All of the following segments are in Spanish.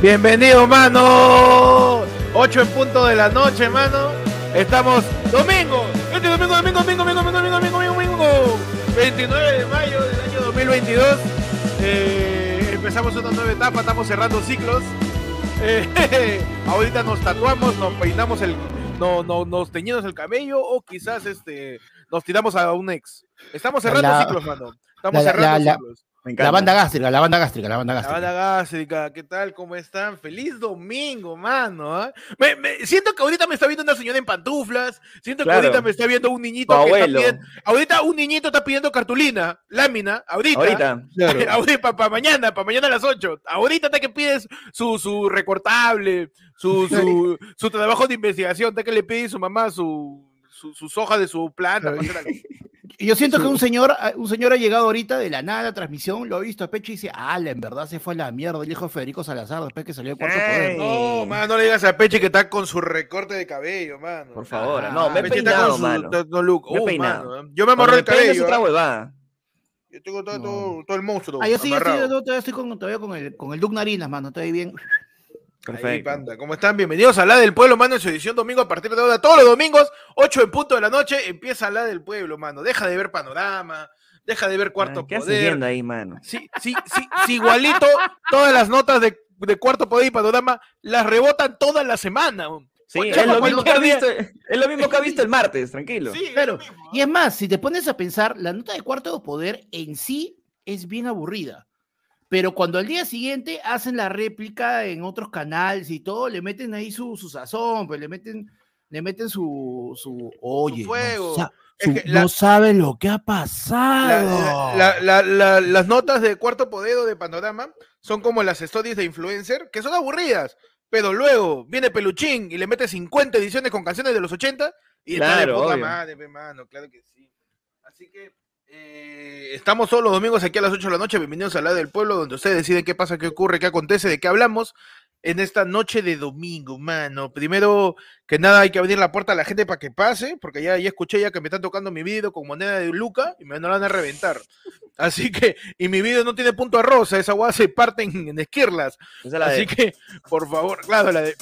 Bienvenido, mano. 8 en punto de la noche, mano. Estamos domingo. Este domingo, domingo, domingo, domingo, domingo, domingo, domingo, domingo. 29 de mayo del año 2022. Eh, empezamos una nueva etapa, estamos cerrando ciclos. Eh, ahorita nos tatuamos, nos peinamos el. No, no, nos teñimos el cabello o quizás este nos tiramos a un ex. Estamos cerrando La- ciclos, mano. Estamos la- cerrando la- ciclos. Me La banda gástrica, la banda gástrica, la banda La gástrica. banda gástrica, ¿qué tal? ¿Cómo están? Feliz domingo, mano. ¿ah? Me- me- siento que ahorita me está viendo una señora en pantuflas. Siento Claro. que ahorita me está viendo un niñito Tu que está abuelo. pidiendo. Ahorita un niñito está pidiendo cartulina, lámina, ahorita. Ahorita. Ahorita, para mañana, para mañana a las 8. Ahorita está que pides su, su recortable, su, su, su trabajo de investigación, está que le pide a su mamá su, su- sus hojas de su planta. Yo siento que un señor, un señor ha llegado ahorita de la nada a la transmisión, lo ha visto a pecho y dice, ah, en verdad se fue a la mierda el hijo de Federico Salazar después que salió el cuarto poder. No, mano, no le digas a Peche que está con su recorte de cabello, mano. Por favor. Ah, no, me he Peche está peinado, con su mano. to- look. Me he Uh, peinado. mano, yo me amarré el cabello. otra ¿ah? huevada. Yo tengo todo, No. todo, todo el monstruo. Ah, yo sí, yo estoy, yo todavía estoy con, todavía con el, con el Duke Narinas, mano, estoy bien. Ahí, Perfecto. panda. ¿Cómo están? Bienvenidos a La del Pueblo, mano, en su edición domingo a partir de ahora. Todos los domingos, 8 en punto de la noche, empieza La del Pueblo, mano. Deja de ver Panorama, deja de ver Cuarto Ah, ¿Qué Poder. viendo ahí, mano? Sí, sí, sí, sí, igualito, todas las notas de, de Cuarto Poder y Panorama las rebotan toda la semana. Sí, Oye, es lo, mismo que ha visto, es lo mismo que ha visto el martes, tranquilo. Sí, Claro. Y es más, si te pones a pensar, la nota de cuarto poder en sí es bien aburrida. Pero cuando al día siguiente hacen la réplica en otros canales y todo, le meten ahí su, su sazón, pues le meten, le meten su, su oye, no fuego. sa- Es su- que la- no sabe lo que ha pasado. la- la- la- las notas de cuarto poder de panorama son como las stories de influencer, que son aburridas, pero luego viene Peluchín y le mete 50 ediciones con canciones de los 80 y está de Claro, obvio. madre, pe, mano, claro que sí. Así que eh, estamos todos los domingos aquí a las 8 de la noche, bienvenidos a la del pueblo, donde ustedes deciden qué pasa, qué ocurre, qué acontece, de qué hablamos en esta noche de domingo, mano. Primero que nada hay que abrir la puerta a la gente para que pase, porque ya, ya escuché ya que me están tocando mi video con moneda de Luca y me no la van a reventar. Así que, y mi video no tiene punto a rosa, esa guada se parte en, en esquirlas. Esa es la Así de, que, por favor, claro, la de.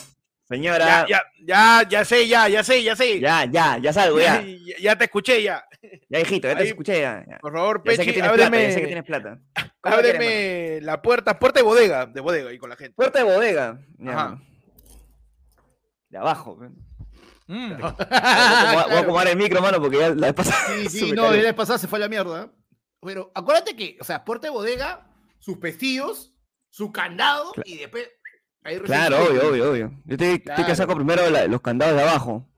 Señora, Ya, ya, ya, ya sé, ya, ya sé, ya sé. ya, ya, ya salgo, ya. ya, ya te escuché, ya. Ya, hijito, ya te Ahí- escuché, ya. ya. Por favor, Ya Pechi, tienes plata, ábreme, ya sé que tienes plata. Ábreme la puerta, puerta de bodega, de bodega y con la gente. Puerta de bodega. Ya, Ajá. De abajo. Mm. Voy a voy a acomodar el micro, mano, porque ya la vez pasada. Sí, sí, no, cayó. la vez pasada se fue a la mierda. Pero acuérdate que, o sea, puerta de bodega, sus pestillos, su candado y después. Ahí Claro, obvio, obvio, obvio. Yo estoy, estoy que Claro. saco primero la- los candados de abajo.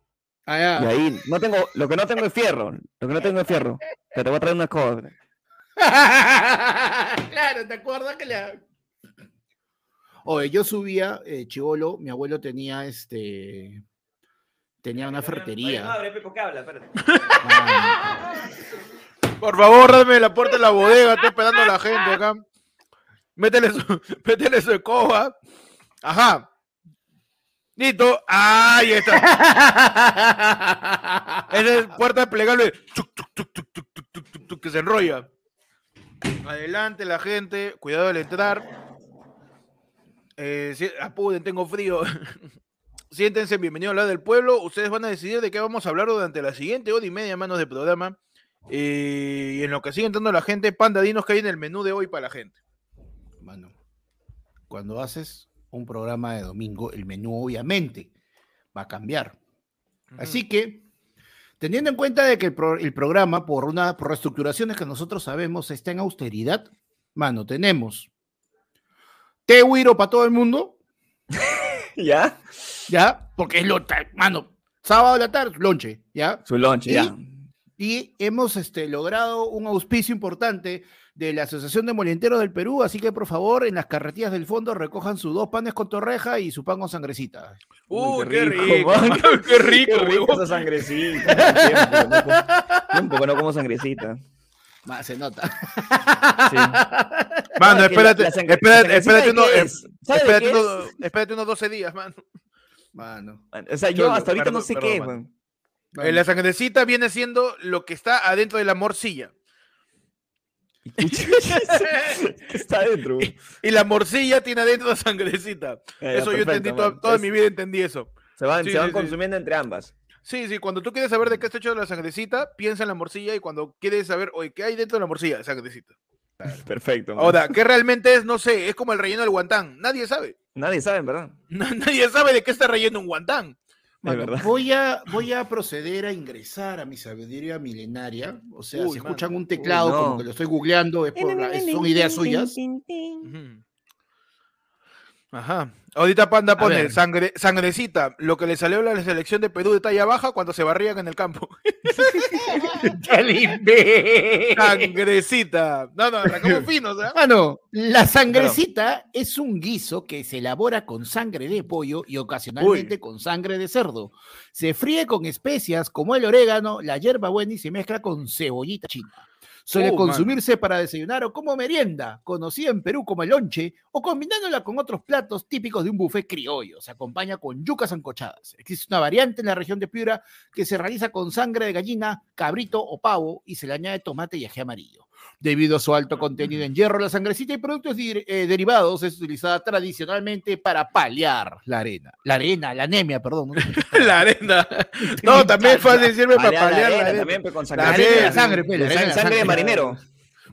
Ah, ya. Y ahí, no tengo, lo que no tengo es fierro. Lo que no tengo es fierro. Pero te voy a traer una escoba. claro, ¿te acuerdas que la. Oye, yo subía, eh, chivolo, mi abuelo tenía este. Tenía una ferretería. abre, Pepo, que habla, espérate. Ah, Por favor, dame la puerta de la bodega, estoy esperando a la gente acá. Métele su, métele su escoba. Ajá. Listo. Ahí está. Esa es puerta plegable. Que se enrolla. Adelante la gente. Cuidado al entrar. Eh, tengo frío. Siéntense, bienvenidos a hablar del pueblo. Ustedes van a decidir de qué vamos a hablar durante la siguiente hora y media manos de programa. Eh, y en lo que sigue entrando la gente, pandadinos que hay en el menú de hoy para la gente. Mano, cuando haces un programa de domingo, el menú obviamente va a cambiar. Así que, teniendo en cuenta de que el, pro- el programa, por una por reestructuraciones que nosotros sabemos, está en austeridad, mano, tenemos té güiro para todo el mundo, ¿Ya? ¿ya? Porque es lo, ta- mano, sábado de la tarde, lonche, ¿ya? Su lunch, ¿Y? ya. Y hemos este, logrado un auspicio importante de la Asociación de Molienteros del Perú, así que por favor en las carretillas del fondo recojan sus dos panes con torreja y su pan con sangrecita. Uy, Uy, qué rico, mano. qué rico, Qué rico esa sangrecita. Tiempo, no como- tiempo que no como sangrecita. Se nota. Sí. Mano, espérate, la- la sangre- espérate, espérate, de uno- qué es? ¿Sabe de espérate, qué uno- espérate unos 12 días, mano. Mano. O sea, yo Cholo, hasta ahorita perdón, no sé perdón, qué, mano. weón. Eh, la sangrecita viene siendo lo que está adentro de la morcilla. ¿Qué está adentro? Y la morcilla tiene adentro la sangrecita. Ya, ya, eso yo entendí, toda, man. toda Es- mi vida entendí eso. Se van, Sí, se van sí, sí. consumiendo entre ambas. Sí, sí, cuando tú quieres saber de qué está hecho la sangrecita, piensa en la morcilla y cuando quieres saber, oye, ¿qué hay dentro de la morcilla? Sangrecita. Perfecto. man. Ahora, ¿qué realmente es? No sé, es como el relleno del guantán. Nadie sabe. Nadie sabe, ¿verdad? Nadie sabe de qué está relleno un guantán. Voy, a, voy a proceder a ingresar a mi sabiduría milenaria. O sea, Uy, si escuchan un teclado no. como que lo estoy googleando, es por la- es- son ideas suyas. Ajá. Ahorita Panda pone sangre, sangrecita, lo que le salió a la selección de Perú de talla baja cuando se barrían en el campo. Sangrecita. No, no, arrancamos finos, ¿ah? Mano, la sangrecita es un guiso que se elabora con sangre de pollo y ocasionalmente con sangre de cerdo. Se fríe con especias como el orégano, la hierbabuena y se mezcla con cebollita china. Suele mano. consumirse para desayunar o como merienda, conocida en Perú como el lonche, o combinándola con otros platos típicos de un buffet criollo. Se acompaña con yucas ancochadas. Existe una variante en la región de Piura que se realiza con sangre de gallina, cabrito o pavo y se le añade tomate y ají amarillo. Debido a su alto contenido en hierro, la sangrecita y productos eh, derivados es utilizada tradicionalmente para paliar la arena. La arena, la anemia, perdón. ¿no? La arena. No, también es fácil sirve para Paliar la arena también, pues, con La sangre. La arena de la arena, sangre, pe, la De arena de sangre de marinero.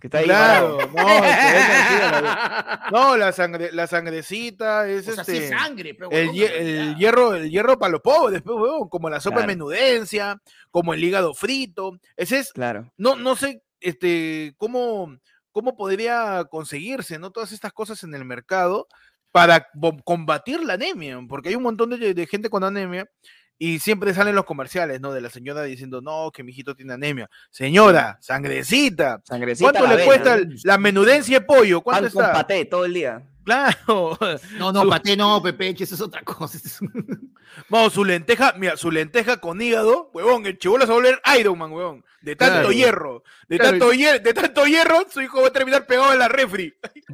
Que está ahí Claro, no, la- no, la sangre, la sangrecita es O sea, sí este. es sangre, pe, El, huevón, hie- en el hierro, el hierro para los pobres, pues, como la sopa de Claro. menudencia, como el hígado frito. Ese es, Claro. no, no sé, este, cómo, cómo podría conseguirse, ¿no? Todas estas cosas en el mercado para combatir la anemia, porque hay un montón de, de gente con anemia y siempre salen los comerciales, ¿no? De la señora diciendo, no, que mi hijito tiene anemia. Señora, sangrecita. Sangrecita. ¿Cuánto le vena. cuesta la menudencia de pollo? ¿Cuánto Pan con está? paté todo el día. Claro. No, no, su- paté no, Pepeche, eso es otra cosa. es Vamos, su lenteja, mira, su lenteja con hígado, huevón, el chivolo se va a volver Iron Man, huevón. De tanto Claro. hierro, de Claro. tanto hierro, de tanto hierro, su hijo va a terminar pegado en la refri.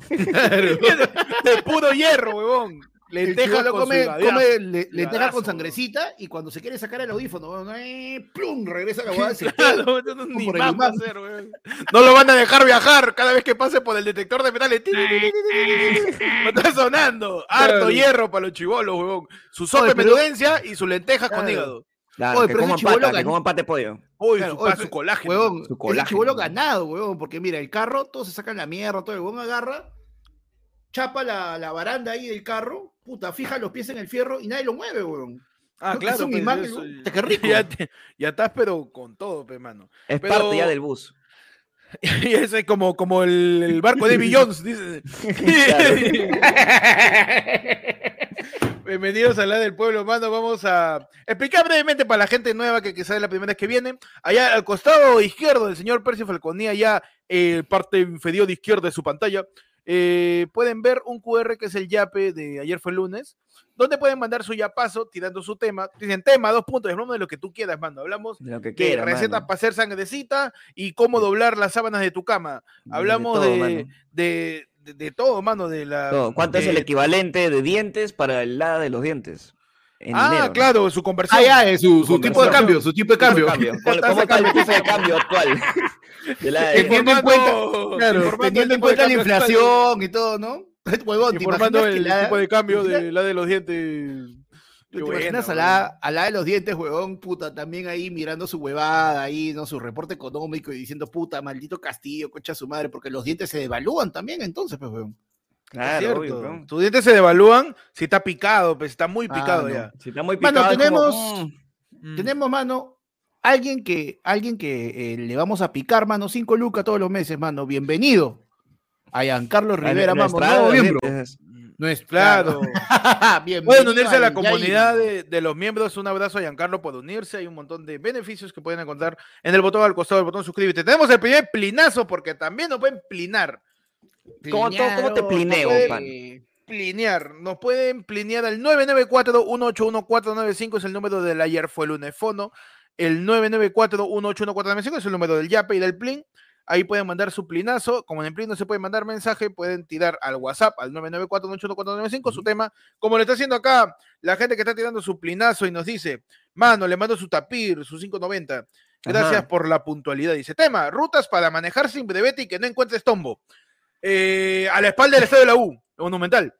de, de puro hierro, huevón. Lenteja con come, come le- lenteja higadazo, con sangrecita y cuando se quiere sacar el audífono, weón, eh, plum, regresa la eso no, ni por el más va a imán. hacer, huevón. No lo van a dejar viajar cada vez que pase por el detector de metales. No está sonando. Harto Claro. hierro para los chivolos, huevón. Su sopa menudencia y su lenteja con hígado. Claro, Oye, que coman pata, que gan- coman pollo. Claro, su, oye, su colágeno. Huevón, Su colágeno. chivolo ganado, huevón, porque mira, el carro, todos se sacan la mierda, todo el huevón agarra, chapa la, la baranda ahí del carro, puta, fija los pies en el fierro y nadie lo mueve, huevón. Ah, Es claro. un pues, imán, eso- ¿no? Qué rico. Ya, te- ya estás, pero con todo, pe, mano. Es Pero- parte ya del bus. Y ese es como, como el, el barco de Jones, dice. Bienvenidos a la del pueblo, mano. Vamos a explicar brevemente para la gente nueva que quizás es la primera vez que viene. Allá al costado izquierdo del señor Percy Falconía, ya eh, parte inferior izquierda de su pantalla, eh, pueden ver un QR que es el yape de ayer fue lunes, donde pueden mandar su yapazo tirando su tema. Dicen tema, dos puntos, hablamos de lo que tú quieras, mano. Hablamos De lo que de quiera, recetas mano. para hacer sangrecita y cómo doblar las sábanas de tu cama. Hablamos de, todo, de, mano. de, de todo, mano. De la, Todo. ¿Cuánto es el de- equivalente de dientes para el lado de los dientes? En Ah, dinero, ¿no? claro, su conversión. Ah, ya, es su, su tipo de cambio, su tipo de cambio. ¿Cómo, cómo está el tipo de cambio actual? De la- teniendo en cuenta, claro, teniendo en cuenta la inflación y todo, ¿no? Huevón, ¿te Informando imaginas que el la- tipo de cambio de la de los dientes. ¿Te imaginas buena, a la, a la de los dientes, huevón, puta, también ahí mirando su huevada, ahí, ¿no? Su reporte económico y diciendo, puta, maldito Castillo, concha su madre, porque los dientes se devalúan también, entonces, pues, huevón. Claro, obvio. Tus dientes se devalúan si está picado, pues está muy Ah, picado no. ya. Si está muy Mano, picado, como, tenemos- mm, Mm. Tenemos, mano, alguien que, alguien que eh, le vamos a picar, mano, cinco lucas todos los meses, mano. Bienvenido a Giancarlo Rivera, nuestra nuevo miembro. No es Claro. Bienvenido Pueden unirse a la comunidad de, de los miembros. Un abrazo a Giancarlo por unirse. Hay un montón de beneficios que pueden encontrar en el botón al costado del botón suscríbete. Tenemos el primer plinazo porque también nos pueden plinar. ¿Cómo te plineo, pan? Plinear. Nos pueden plinear al 994-181-495 es el número del ayer fue el lunefono. El 994-181-495 es el número del Yape y del Plin. Ahí pueden mandar su plinazo. Como en el Plin no se puede mandar mensaje, pueden tirar al WhatsApp al 994-181-495 su tema. Como lo está haciendo acá la gente que está tirando su plinazo y nos dice, mano, le mando su tapir, su 590. Gracias Ajá. por la puntualidad. Dice, tema, rutas para manejar sin brevete y que no encuentres tombo. Eh, a la espalda del estadio de la U, Monumental.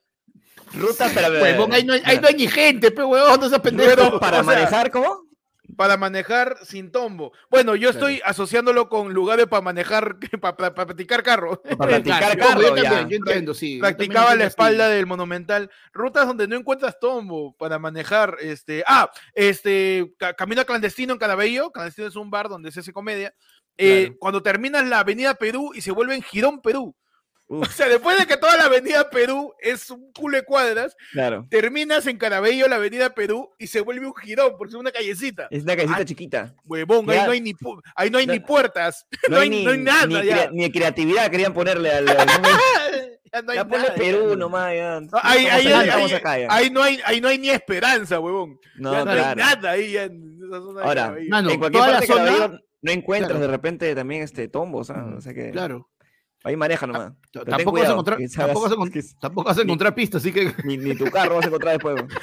Ruta para, Huevón, ahí no hay, ahí no hay ni gente, pe, huevón, no seas pendejo. Pero- para o sea, manejar, ¿cómo? Para manejar sin tombo. Bueno, yo estoy asociándolo con lugares para manejar, para practicar carro. Para practicar yo carro, también, ya. yo entiendo, sí. yo Practicaba la así. espalda del Monumental. Rutas donde no encuentras tombo para manejar. Este, ah, este, ca- Camino Clandestino en Cadabello. Clandestino es un bar donde se hace comedia. Eh, Claro. Cuando terminas la Avenida Perú y se vuelve en Girón Perú. Uf. O sea, después de que toda la Avenida Perú es un culo de cuadras, Claro. terminas en Carabello la Avenida Perú y se vuelve un girón porque es una callecita. Es una casita Ah, chiquita. Huevón, ahí no hay ni, pu- ahí no hay No- ni puertas, no, hay, no hay nada ni, ya. crea- ni creatividad querían ponerle al. al. Ya no hay ya ponle nada, Perú ya. nomás. Ya. No, ahí, Estamos ahí- acá, ahí- estamos ahí- acá ya. ahí no hay, ahí no hay ni esperanza, huevón. No, ya no hay nada ahí ya en esa zona de Ahora, Carabello. Mano, en cualquier toda la parte de zona- no encuentras Claro. de repente también este tombos, ¿ah? O sea que Claro. Ahí maneja nomás. Pero Tampoco vas, a cuidado, encontrar, sabes tampoco, vas a encont- que tampoco vas a encontrar pistas, así que. ni, ni tu carro vas a encontrar después. weón.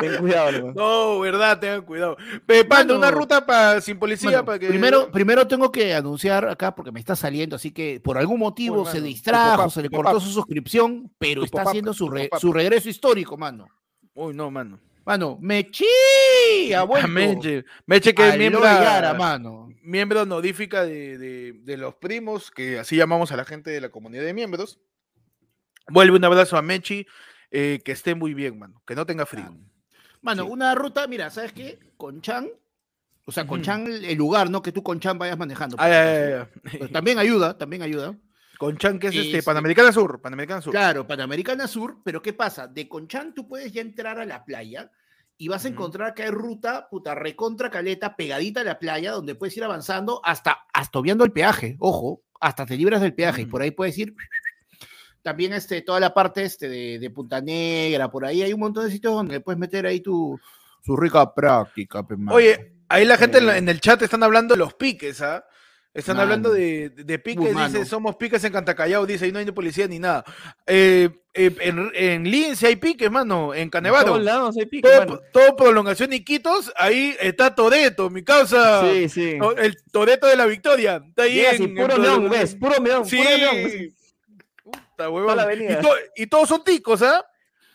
ten cuidado nomás. No, verdad, tengan cuidado. Pepando, una ruta pa- sin policía Bueno, para que. primero, primero tengo que anunciar acá porque me está saliendo, así que por algún motivo se mano, distrajo, papá, se le cortó papá. su suscripción, pero está papá, haciendo su, re- su regreso histórico, mano. Uy, no, mano. Mano, Mechi ha vuelto. A Meche. Meche que es miembro, Yara, mano. miembro honorífica de, de- de los primos, que así llamamos a la gente de la comunidad de miembros. Vuelve un abrazo a Mechi, eh, que esté muy bien, mano, que no tenga frío. Mano, Sí. una ruta, mira, ¿sabes qué? Conchan, o sea, Ujú. Conchan, el el lugar, ¿no? Que tú Conchan vayas manejando. Ay, ay, ay. Pues también ayuda, también ayuda. Conchan, que es este, Este- Panamericana Sur, Panamericana Sur. Claro, Panamericana Sur, pero ¿qué pasa? De Conchan tú puedes ya entrar a la playa y vas a encontrar que hay ruta, puta, recontra caleta, pegadita a la playa, donde puedes ir avanzando hasta, hasta obviando el peaje, ojo, hasta te libras del peaje, y por ahí puedes ir. También este, toda la parte este de, de Punta Negra, por ahí hay un montón de sitios donde puedes meter ahí tu, su rica práctica. Oye, ahí la gente Eh. en el chat están hablando de los piques, ¿ah? Están hablando de, de piques, dice, somos piques en Cantacallao, dice, y no hay ni policía ni nada. Eh, eh, en, en Lince hay piques, mano, en En Canevaro. todos lados hay pique, Todo, mano. todo prolongación y quitos, ahí está Toreto, mi causa. Sí, sí. El Toreto de la Victoria. Está ahí Llegas y en, puro en neón, prolongación. ¿ves? Puro neón, Sí. puro neón. Puta, huevón. Y, to- y todos son ticos, ¿ah?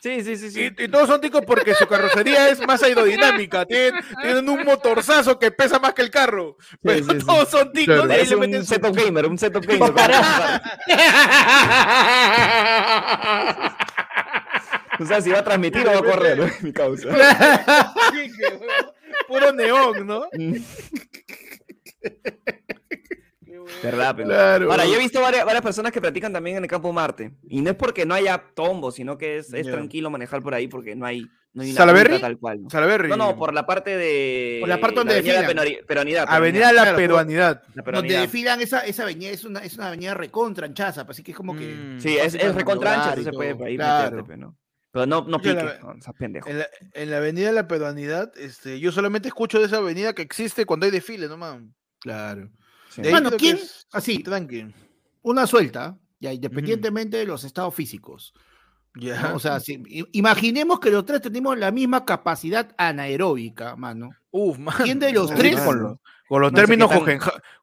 Sí, sí, sí, sí. Y, y todos son ticos porque su carrocería es más aerodinámica. Tienen, tienen un motorzazo que pesa más que el carro. Pero sí, sí. todos son ticos Claro. y ahí Parece le meten un su... setup gamer, un setup gamer. O sea, si va a transmitir o va a correr, mi causa. Puro neón, ¿no? ¿Verdad? pero- Claro. Ahora, yo he visto varias, varias personas que practican también en el campo Marte. Y no es porque no haya tombo, sino que es, es tranquilo manejar por ahí porque no hay, no hay tal cual. ¿no? Salaberry. No, no, por la parte de. Por la parte donde avenida desfilan. Penori- Peronidad. Avenida La Peruanidad. La Donde desfilan esa, esa avenida, es una, es una avenida recontra anchaza, así que es como que. Mm. Sí, es, es para recontra ancha, maniobrar y se puede ahí Claro. meterte, pero no. Pero no, no Yo la- piques, no, seas pendejo. En la, en la avenida La Peruanidad, este, yo solamente escucho de esa avenida que existe cuando hay desfile, no man. Claro. Sí. Mano, que ¿quién? es Así, Tranqui. una suelta, ya independientemente de los estados físicos. Ya. ¿no? O sea, si- imaginemos que los tres tenemos la misma capacidad anaeróbica, mano. Uf, man. ¿Quién de los No, tres? mano. Con, lo- con los No términos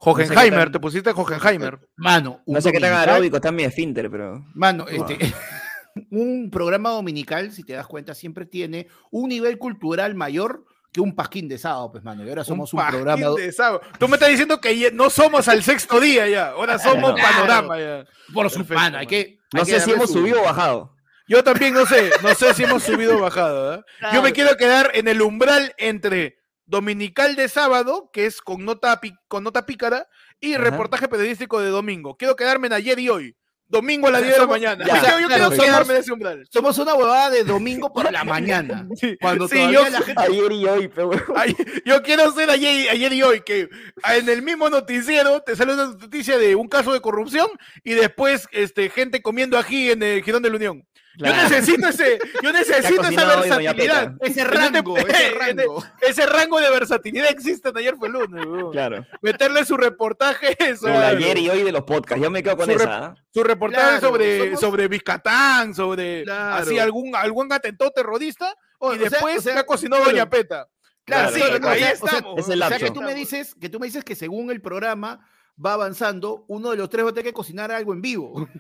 Hohenheimer, te pusiste Hohenheimer. Mano, un No sé qué tan aeróbico está mi esfínter, pero. Mano, este, un programa dominical, si te das cuenta, siempre tiene un nivel cultural mayor que un pasquín de sábado, pues, mano. Y ahora somos un, pajín programa. de sábado. Tú me estás diciendo que no somos al sexto día ya, ahora somos Claro. panorama ya. Por su hay que. No hay que sé si hemos su- subido o bajado. Yo también no sé, no sé si hemos subido o bajado. ¿eh? Yo me quiero quedar en el umbral entre dominical de sábado, que es con nota, con nota pícara, y Ajá. reportaje periodístico de domingo. Quiero quedarme en ayer y hoy. Domingo a las O sea, 10 de la mañana. ya, yo yo claro, quiero somos- en ese umbral. Somos una huevada de domingo por la mañana. Sí, Cuando sí, yo, la gente. Ayer y hoy, pero. ay, yo quiero ser ayer, ayer y hoy, que en el mismo noticiero te sale una noticia de un caso de corrupción y después este, gente comiendo ají en el Girón de la Unión. Yo necesito ese, yo necesito esa cocinado versatilidad. Ese rango, ese rango. Ese rango de versatilidad existe en ayer fue el lunes. Claro. Meterle su reportaje El sobre, ayer y hoy de los podcasts. Yo me quedo con Su esa. ¿ah? su reportaje Claro, sobre, somos- sobre Vizcatán, sobre Claro. así algún, algún atentado terrorista, O- y o sea- después o sea, ya cocinó claro. Doña Peta. Claro, Sí, ahí o sea, o sea, estamos. Es el O sea, que tú me dices que tú me dices que según el programa va avanzando, uno de los tres va a tener que cocinar algo en vivo.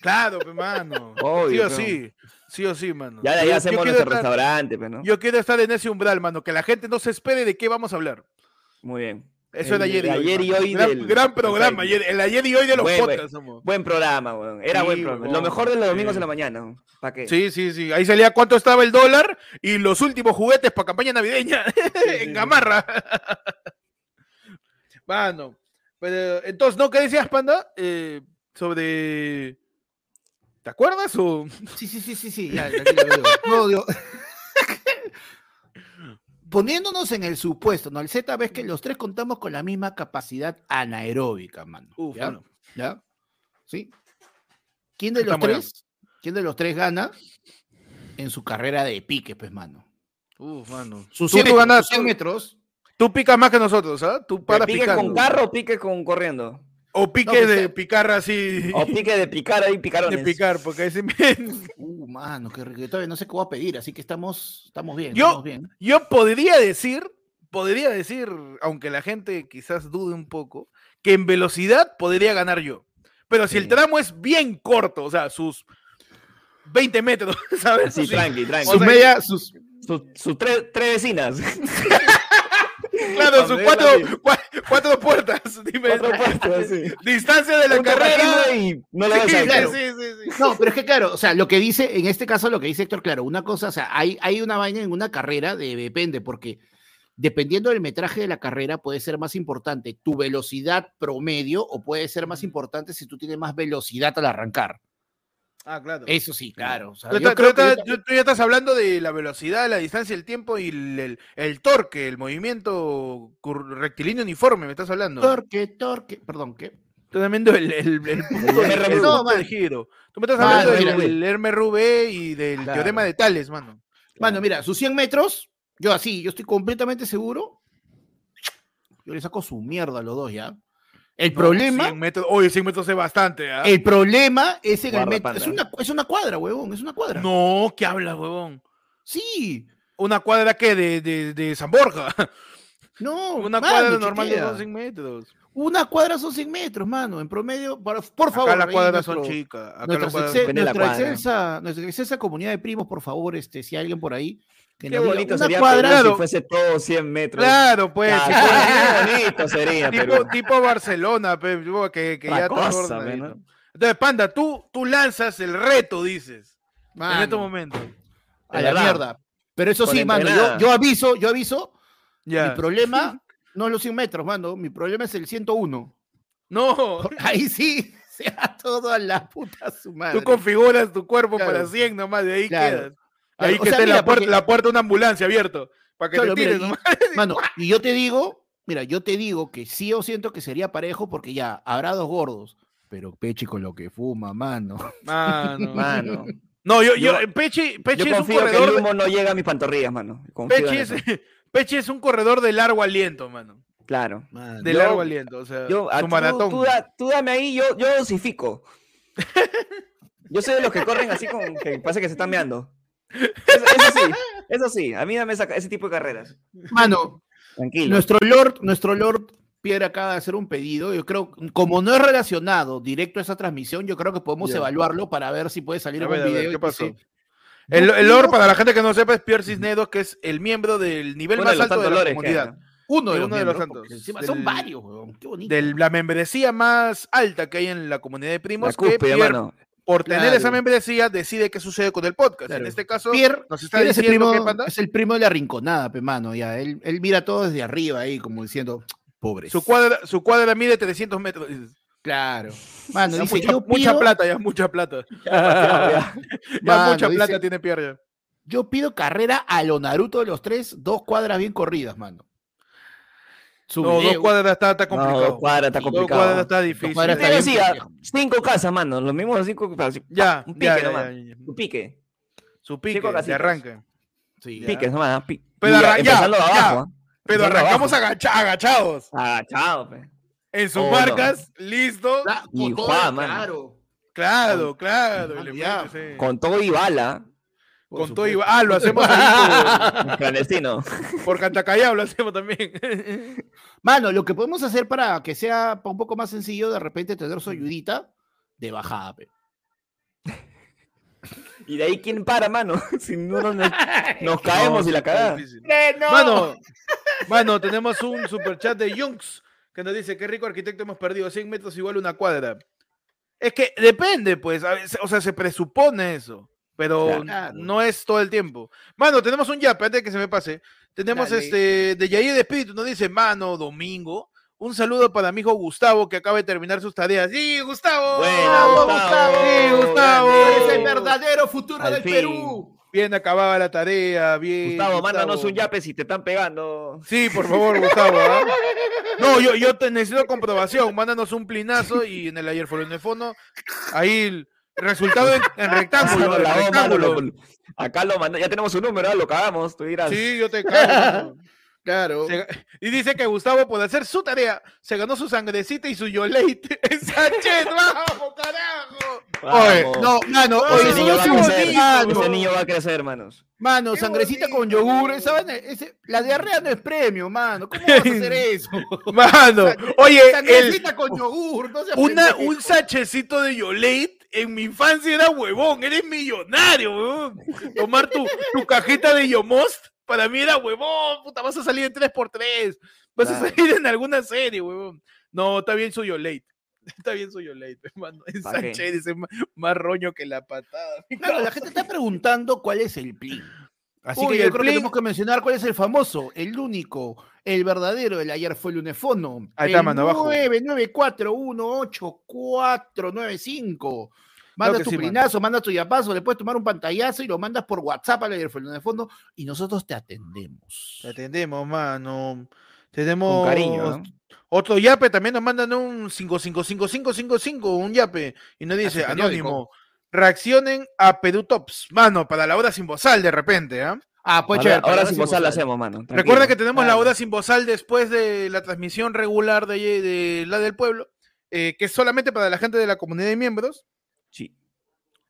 Claro, pe, mano. Obvio, sí o pero- sí. Sí o sí, mano. Ya de yo hacemos nuestro estar- restaurante, pues, ¿no? Yo quiero estar en ese umbral, mano. Que la gente no se espere de qué vamos a hablar. Muy bien. Eso El era ayer y de hoy. ayer y mano. hoy gran, del- gran programa. Ayer- el ayer y hoy de los Buen, buen. podcasts. somos. Buen programa, weón. Era Sí, buen programa. Lo mejor de los domingos Sí. en la mañana. ¿Para qué? Sí, sí, sí. Ahí salía cuánto estaba el dólar y los últimos juguetes para campaña navideña en sí. Gamarra. Mano. Pero, entonces, ¿no? ¿Qué decías, Panda? Eh, sobre. ¿Te acuerdas o.? Sí, sí, sí, sí, sí. Ya, tranquilo, digo. No, digo- Poniéndonos en el supuesto, ¿no? El Z ves que los tres contamos con la misma capacidad anaeróbica, mano. Uf, ¿ya? ¿Sí? ¿Quién de los Estamos ya. tres? ¿Quién de los tres gana en su carrera de pique, pues, mano? Uf, mano. Sus Tú, 100 tú metros, ganas- sus 100 metros. tú picas más que nosotros, ¿ah? Tú ¿Te paras pique picando. con carro o pique con corriendo? O pique de picar así. O pique de picar ahí, picarones. de picar, porque ese Uh, mano, qué rico. Yo todavía no sé qué voy a pedir, así que estamos, estamos bien. Yo- estamos bien. Yo podría decir, podría decir, aunque la gente quizás dude un poco, que en velocidad podría ganar yo. Pero si el tramo es bien corto, o sea, sus 20 metros, ¿sabes? Sí, tranqui, tranqui. Sus sea, media, sus, Sus sus tres, tres vecinas. claro, sus cuatro, cuatro puertas. Dime, Cuatro puestos, sí. distancia de la carrera. y no Sí, claro. sí, sí, sí. No, pero es que claro, o sea, lo que dice, en este caso lo que dice Héctor, claro, una cosa, o sea, hay, hay una vaina en una carrera, de, depende, porque dependiendo del metraje de la carrera puede ser más importante tu velocidad promedio o puede ser más importante si tú tienes más velocidad al arrancar. Ah, claro. Eso sí, claro. o sea, Tú, yo tú- creo tú- que yo tú- tú ya estás hablando de la velocidad, la distancia, el tiempo y el, el- el torque, el movimiento rectilíneo uniforme, me estás hablando. Torque, torque, perdón, ¿qué? Estás hablando del el, el punto, de- R. el No, punto de man. giro. Tú me estás Mano, hablando mira, del Rubé y del Claro. teorema de Tales, mano. Mano, mira, sus 100 metros, yo así, yo estoy completamente seguro, yo le saco su mierda a los dos ya. El No, problema... 100 metros, oye, 100 metros es bastante, ¿ah? El problema es en el metro. Es una, es una cuadra, huevón, es una cuadra. No, ¿qué hablas, huevón? Sí. ¿Una cuadra que de, de, de San Borja? No, Una mano, cuadra normal de chequea. 100 metros. Una cuadra son 100 metros, mano. En promedio, por, por favor. Acá las cuadras son chicas. Nuestra, las cuadras- exce- la nuestra cuadra. excelsa, nuestra excelsa comunidad de primos, por favor, este, si hay alguien por ahí. Que Qué bonito una sería cuadra. Claro. si fuese todo 100 metros. Claro, pues. Ah, si qué bonito sería, tipo, Perú. tipo Barcelona, pe, que, que ya todo cosa, pe, ¿no? Entonces, Panda, tú, tú lanzas el reto, dices, en Mano, este momento. a De la verdad. mierda. Pero eso Con sí, mano, yo, yo aviso, yo aviso. Ya. Mi problema no los 100 metros, mano. Mi problema es el 101. No, Ahí sí, sea todo a la puta su madre. tú configuras tu cuerpo Claro. para 100 nomás, de ahí Claro. quedas. Claro, Ahí o que sea, esté mira, la, puerta, porque- la puerta de una ambulancia abierto, para que Claro, te mira, tires y- nomás. Mano, y yo te digo, mira, yo te digo que sí o siento que sería parejo porque ya habrá dos gordos. Pero Pechi con lo que fuma, mano. Mano. Mano. No, yo, yo, Yo- Pechi, Pechi Yo es un confío que el corredor. humo no llega a mis pantorrillas, mano. Confío Pechi es, eso. Pechi es un corredor de largo aliento, mano. Claro. De Yo- largo aliento, o sea, Yo, su tú- maratón. Tú, da- tú dame ahí, yo, yo dosifico. Yo soy de los que corren así con que parece que se están meando. Eso, eso sí, eso sí, a mí dame esa- ese tipo de carreras. Mano, Tranquilo. nuestro Lord, nuestro Lord Pierre acaba de hacer un pedido. Yo creo, como no es relacionado directo a esa transmisión, yo creo que podemos Ya. evaluarlo para ver si puede salir A un ver, a ver, video. ¿qué pasó? se- El, el Lord, pido- para la gente que no sepa, es Pierre Cisneros, que es el miembro del nivel Uno más alto de la lores comunidad. Uno de uno de los santos, porque encima del- son varios, weón. Qué bonito. De la membresía más alta que hay en la comunidad de La primos, que cúspide, Pierre, mano. por tener Claro. esa membresía, decide qué sucede con el podcast. Claro. En este caso, Pierre, nos está Pierre es, el diciendo primo, que, Panda, es el primo de la rinconada, pe, mano. Ya. Él, él mira todo desde arriba ahí, como diciendo, pobres. su cuadra, su cuadra mide 300 metros. Claro. Mano, Ya dice, mucha, yo mucha pido- plata, ya mucha plata. Ya, Ya Mano, mucha dice- plata tiene Pierre. ya. Yo pido carrera a lo Naruto de los tres, dos cuadras bien corridas, mano. Su No, dos cuadras está, está No, complicado. dos cuadras está Sí, dos complicado. cuadras está difícil. cuadras está decía, cinco casas, mano. Los mismos cinco casas. Ya, un pique nomás. ya, ya. Un pique. Su pique, casitas. arranque. Sí. Piques nomás. pi- Pero y arran- ya, empezando de ya. abajo. ¿ah? Pero arrancamos agacha- agachados. Agachado, pe. En sus Oh, no. marcas, listos. Cla- Y con todo, Juan, claro. Claro, claro. Con todo y bala. Por Con todo y... Ah, lo hacemos Clandestino. por, Cantacallao, lo hacemos también. Mano, lo que podemos hacer para que sea un poco más sencillo, de repente tener su ayudita de bajada, pe. Y de ahí, ¿quién para, mano? Si no, no, nos, nos caemos No, y la cagada. Mano, mano, tenemos un superchat de Junks que nos dice, qué rico arquitecto hemos perdido, 100 metros igual una cuadra. Es que depende, pues, a veces- o sea, se presupone eso, pero Claro. no es todo el tiempo. Mano, tenemos un yape, antes de que se me pase. Tenemos Dale. este, de Yair de Espíritu, nos dice, mano, domingo. Un saludo para mi hijo Gustavo, que acaba de terminar sus tareas. ¡Sí, Gustavo! Buena, ¡Bravo, Gustavo! Sí, Gustavo! Grande. El verdadero futuro Al del fin. Perú. Bien acabada la tarea, bien. Gustavo, mándanos un yape si te están pegando. Sí, por favor, Gustavo. ¿ah? No, yo, yo te necesito comprobación. Mándanos un plinazo y en el ayer fue en el fondo. Ahí el resultado en, en rectángulo. En mano, lo- Acá lo manda, ya tenemos su número, ah, lo cagamos, tú dirás. Sí, yo te cago. Claro. Se- Y dice que Gustavo, por hacer su tarea, se ganó su sangrecita y su yoleite. ¡Sánchez, vamos, carajo! Oye, no, mano, oye, ese niño va es a crecer, bonito, mano. ese niño va a crecer, hermanos. Mano, Qué sangrecita con yogur, esa vaina, ese- la diarrea no es premio, mano. ¿Cómo vas a hacer eso? Mano, oye, el, Sangrecita con yogur, no una, un sachecito de Yolate en mi infancia era huevón, eres millonario, huevón. Tomar tu, tu cajita de Yomost para mí era huevón, puta, vas a salir en 3x3, vas a salir en alguna serie, huevón. No, está bien su Yolate. Está bien su Yolate, hermano. Es. Sánchez, ese más, más roño que la patada. Claro, la gente está preguntando cuál es el plin. Así Uy, que yo creo que tenemos que mencionar cuál es el famoso, el único, el verdadero, el ayer fue el lunefono. Ahí está, mano, abajo. 994184495. Manda tu sí, manda tu yapazo, le puedes tomar un pantallazo y lo mandas por WhatsApp al ayer fue el lunefono y nosotros te atendemos. Te atendemos, mano. Tenemos Con cariño, ¿no? otro yape, también nos mandan un 555555, un yape, y nos dice, su periódico. anónimo, reaccionen a Perú Tops, mano, para la hora sin bozal de repente, ¿ah? Ah, pues ahora ahora sin bozal lo bozal. hacemos, mano. Recuerda que tenemos la hora sin bozal después de la transmisión regular de, de la del pueblo, eh, que es solamente para la gente de la comunidad de miembros, Sí,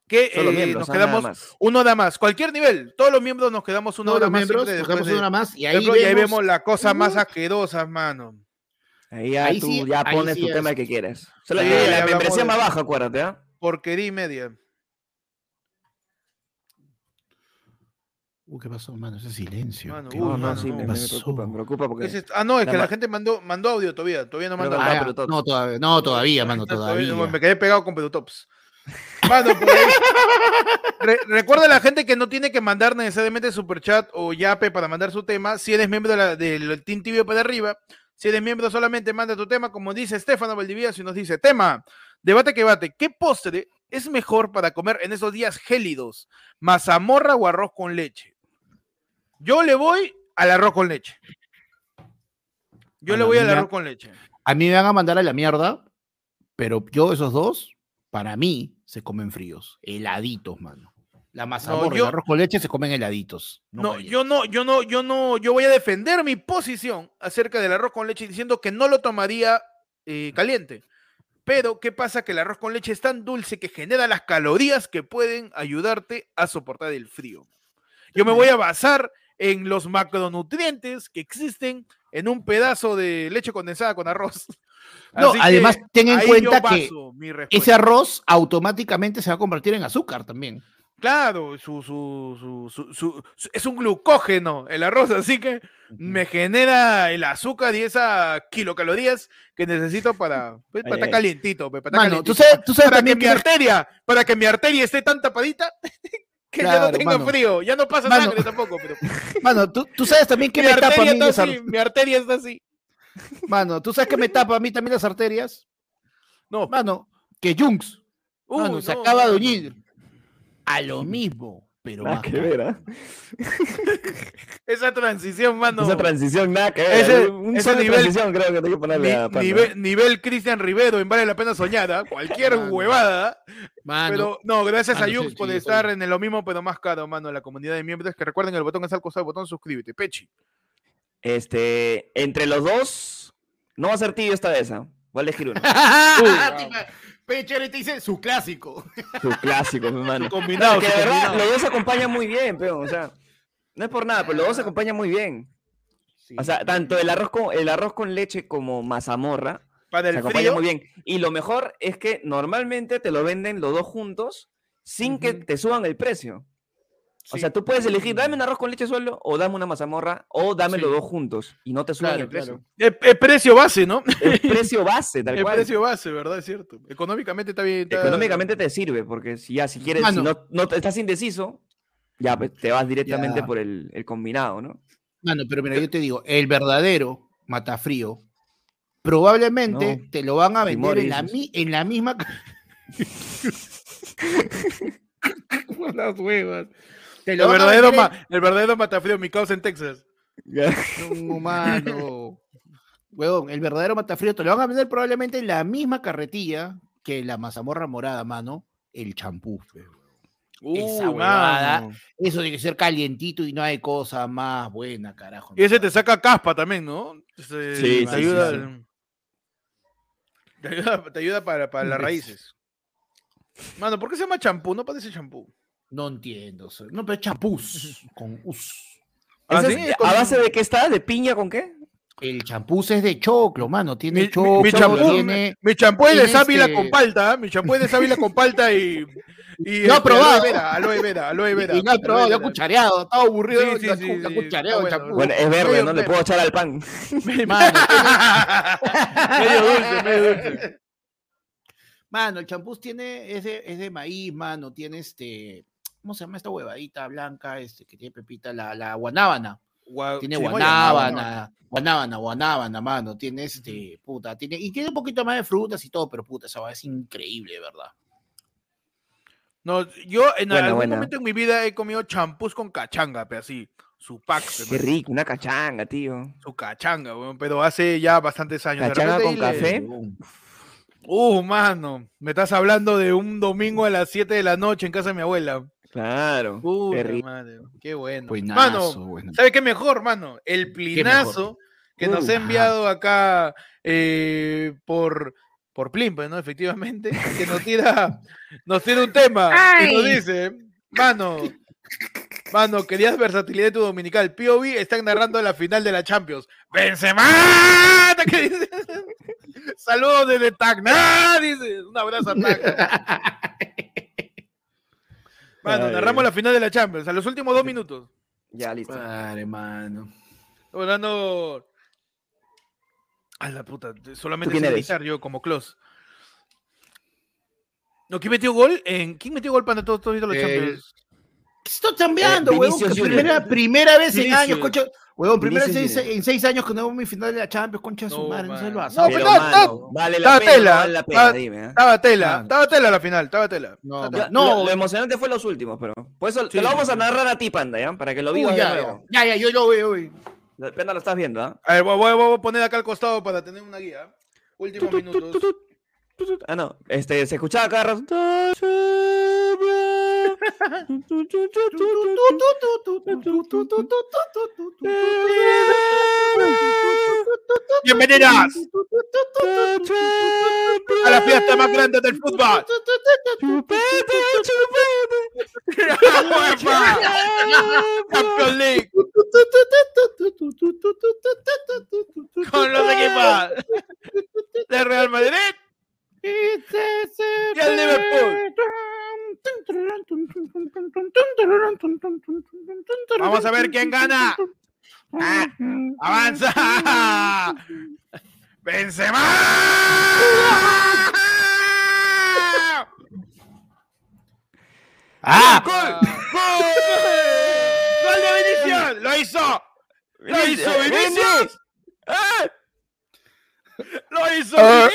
que eh, miembros, nos ah, quedamos más. una hora más, cualquier nivel, todos los miembros nos quedamos una Todos hora más. nos quedamos de- una más y ahí, ejemplo, y ahí vemos, vemos las cosas más asquerosas, mano. Ahí ya Ahí tú sí- ya pones sí tu es. tema que quieres. O sea, la, Sí, la membresía más baja, acuérdate, ¿ah? Porquería y media. Uh, ¿qué pasó, mano? Ese silencio. Mano, ¿Qué uy, No, sí, me, preocupa, me preocupa porque... Ah, no, es La que la ma- gente mandó, mandó audio todavía. Todavía no audio. Ah, no, todavía, no, todavía, mano, Todavía todavía. no, Me quedé pegado con Pedutops. Mano, pues, re- recuerda a la gente que no tiene que mandar necesariamente superchat o yape para mandar su tema. Si eres miembro de la- del Team Tibio para arriba, si eres miembro solamente manda tu tema, como dice Estefano Valdivieso y nos dice, tema, debate que bate, ¿qué postre es mejor para comer en esos días gélidos? ¿Mazamorra o arroz con leche? Yo le voy al arroz con leche. Yo le voy al arroz con leche. A mí me van a mandar a la mierda, pero yo esos dos, para mí, se comen fríos, heladitos, mano. La mazamorra y yo- el arroz con leche se comen heladitos. No, yo no, yo no, yo no, yo voy a defender mi posición acerca del arroz con leche diciendo que no lo tomaría eh, caliente. Pero, ¿qué pasa? Que el arroz con leche es tan dulce que genera las calorías que pueden ayudarte a soportar el frío. Yo me voy a basar en los macronutrientes que existen en un pedazo de leche condensada con arroz. No, Así que además, ten en cuenta que Ese arroz automáticamente se va a convertir en azúcar también. Claro, su, su, su- su- su- su- es un glucógeno el arroz, así que me genera el azúcar y esas kilocalorías que necesito para, pues, para Ay, estar ay. calientito, pues, para estar Mano, tú calientito. sabes, tú sabes para que mi arteria, para que mi arteria esté tan tapadita que ya Claro, no tenga mano. frío, ya no pasa Mano. sangre tampoco, pero Mano, tú, tú sabes también que mi me tapa a arteria mí está así, mi arteria está así. Mano, tú sabes que me tapa a mí también las arterias. No, Mano, que Junks, mano, se no, acaba de unir a lo mismo, pero Nada más que ver, ¿ah? Esa transición, mano. Esa transición, nada que ver. Ese- un ese solo de nivel- transición creo que tengo que ponerle Ni- a nivel, nivel Cristian Rivero en Vale la Pena Soñar, ¿ah? cualquier Mano. huevada. Mano, Pero no, gracias a Mano, sí, por sí, estar en lo mismo, pero más caro, mano, en la comunidad de miembros. Que recuerden el botón es al costado del botón suscríbete. Pechi. Este, entre los dos, no va a ser tibio esta vez, ¿ah? Voy a elegir uno. Te iba- Peche te dice su clásico. Su clásico, mi hermano. Combinado, que de verdad, combinado. los dos se acompañan muy bien, pero, o sea, no es por nada, pero los dos se acompañan muy bien. O sea, tanto el arroz con, el arroz con leche como mazamorra Para se acompañan frío, muy bien. Y lo mejor es que normalmente te lo venden los dos juntos sin que te suban el precio. O sea, tú puedes elegir, dame un arroz con leche solo, o dame una mazamorra, o dame los dos juntos, y no te suban Claro, el precio. el, el precio base, ¿no? El precio base, tal El cual. precio base, ¿verdad? Es cierto. Económicamente está bien. está- Económicamente te sirve, porque si ya, si quieres, si Mano. no, no estás indeciso, ya pues, te vas directamente Ya. por el, el combinado, ¿no? Mano, pero mira, yo te digo, el verdadero matafrío probablemente No. te lo van a vender Timor, en la, en la misma. Las huevas. El verdadero, ma- el verdadero matafrío, mi causa en Texas. en- No, mano. Huevón, el verdadero matafrío te lo van a vender probablemente en la misma carretilla que la mazamorra morada, mano. El champú. Esa Uy, huevada. Eso tiene que ser calientito y no hay cosa más buena, carajo. Y ese te saca caspa también, ¿no? Sí, te sí, ayuda. sí. Te ayuda, te ayuda para, para las raíces. Mano, ¿por qué se llama champú? No parece champú. No entiendo. No, pero es champús. con us. Ah, ¿Ese ¿sí? es- Es con- ¿A base de qué está? ¿De piña con qué? El champús es de choclo, mano. Tiene Mi, mi- choclo, mi champú, tiene... mi champú es de tiene sábila este- con palta, ¿ah? mi champú es de sábila con palta y, y No ha este, probado. aloe vera, aloe vera, aloe vera. Y no aloe probado, lo vera. cuchareado. Estaba aburrido. Sí, sí, lo he sí, cu- lo he sí, cuchareado está el bueno. champú. Bueno, es verde, medio ¿no? Le verde. puedo echar al pan. Mano, medio dulce, medio dulce. Mano, el champús tiene, es de, es de maíz, mano, tiene este, ¿cómo se llama esta huevadita blanca, este, que tiene pepita, la, la guanábana, Gua- tiene guanábana, guanábana, guanábana, mano, tiene este, puta, tiene, y tiene un poquito más de frutas y todo, pero puta, esa es increíble, ¿verdad? No, yo en algún buena. momento en mi vida he comido champús con cachanga, pero así, su pack, Qué rico, una cachanga, tío. su cachanga, weón, pero hace ya bastantes años. Cachanga con le- café. Uh, mano, me estás hablando de un domingo a las 7 de la noche en casa de mi abuela. Claro. Qué rico. madre, qué bueno. Buenazo, mano, buenazo. ¿sabe qué mejor, mano? El plinazo que nos ha ajá. enviado acá eh, por, por Plin, pues, ¿no? Efectivamente, que nos tira, nos tira un tema y nos dice, mano, mano, querías versatilidad de tu dominical. POV están narrando la final de la Champions. ¡Benzema! ¿Qué dice? Saludos desde Tacna, dice. Un abrazo a Tacna. Mano, narramos la final de la Champions, a los últimos dos minutos. Ya, listo. Madre, mano. Estamos hablando. A la puta, solamente quién sé eres? gritar yo como close. No, ¿quién metió gol? ¿En quién metió gol para todos todos los El- Champions? ¿Qué está cambiando, Eh, huevón? Primera, primera vez en Vinicius. años, concha. Huevón, primera vez en, seis- en seis años que no vemos mi final de la Champions, concha de su No, madre, no se lo ha No, pero mano, vale la pena, tela, no vale la pena, está- dime. ¿eh? Estaba tela, estaba tela la final, estaba tela. No, Estaba tela. No, lo, lo emocionante fue los últimos, pero. Por eso Sí. te lo vamos a narrar a ti, Panda, ¿ya? Para que lo de ya, ya, ya, yo lo veo. La Panda lo estás viendo, ¿ah? A ver, voy, voy- voy a poner acá al costado para tener una guía. Últimos minutos. Ah, no. Este, se escuchaba cada rato. Bienvenidas a la fiesta más grande del fútbol. Champions League con los equipos de Real Madrid y el Liverpool. Vamos a ver quién gana. Ah, ¡Avanza! ¡Benzema! ¡Ah! ¡Gol! ¡Gol! ¡Gol de Vinicius! ¡Lo hizo! ¡Lo hizo Vinicius! ¡Ah! ¡Lo hizo Ah.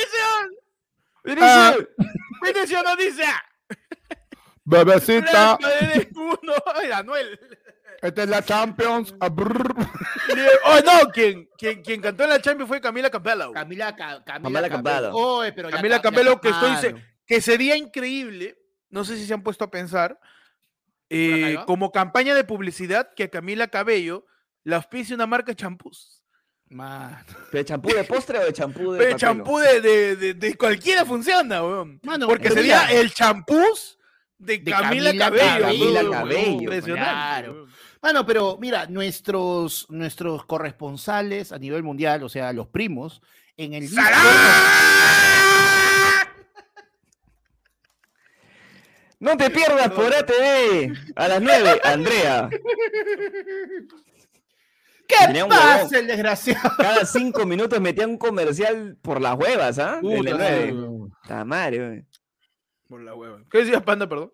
Vinicius! Ah. ¡Vinicius nos dice! Bebecita, Real Madrid uno. ¡Ay, Anuel! esta es la Champions. Ah. ¡Oh, no! Quien, quien, quien cantó en la Champions fue Camila Campbell. Camila, Ca- Camila, Camila Campbell. Oye, pero ya Camila ca- ya Campbell, que estoy que sería increíble, no sé si se han puesto a pensar, eh, como campaña de publicidad que a Camila Cabello le auspicie una marca de champús. Mano, ¿De champú de postre o de champú de Pero champú de, de, de, de cualquiera funciona, weón. Mano, Porque sería mira, el champús de, De Camila, Camila Cabello. Weón, Cabello, Impresionante. claro. Mano, pero mira, nuestros, nuestros corresponsales a nivel mundial, o sea, los primos, en el ¡Salá! No te pierdas por ATV a las 9, Andrea. ¿Qué Tenía un pasa, el desgraciado? Cada cinco minutos metía un comercial por las huevas, ¿ah? En el Puta, 9. weón. Está madre. Por la hueva. ¿Qué decías, Panda, perdón?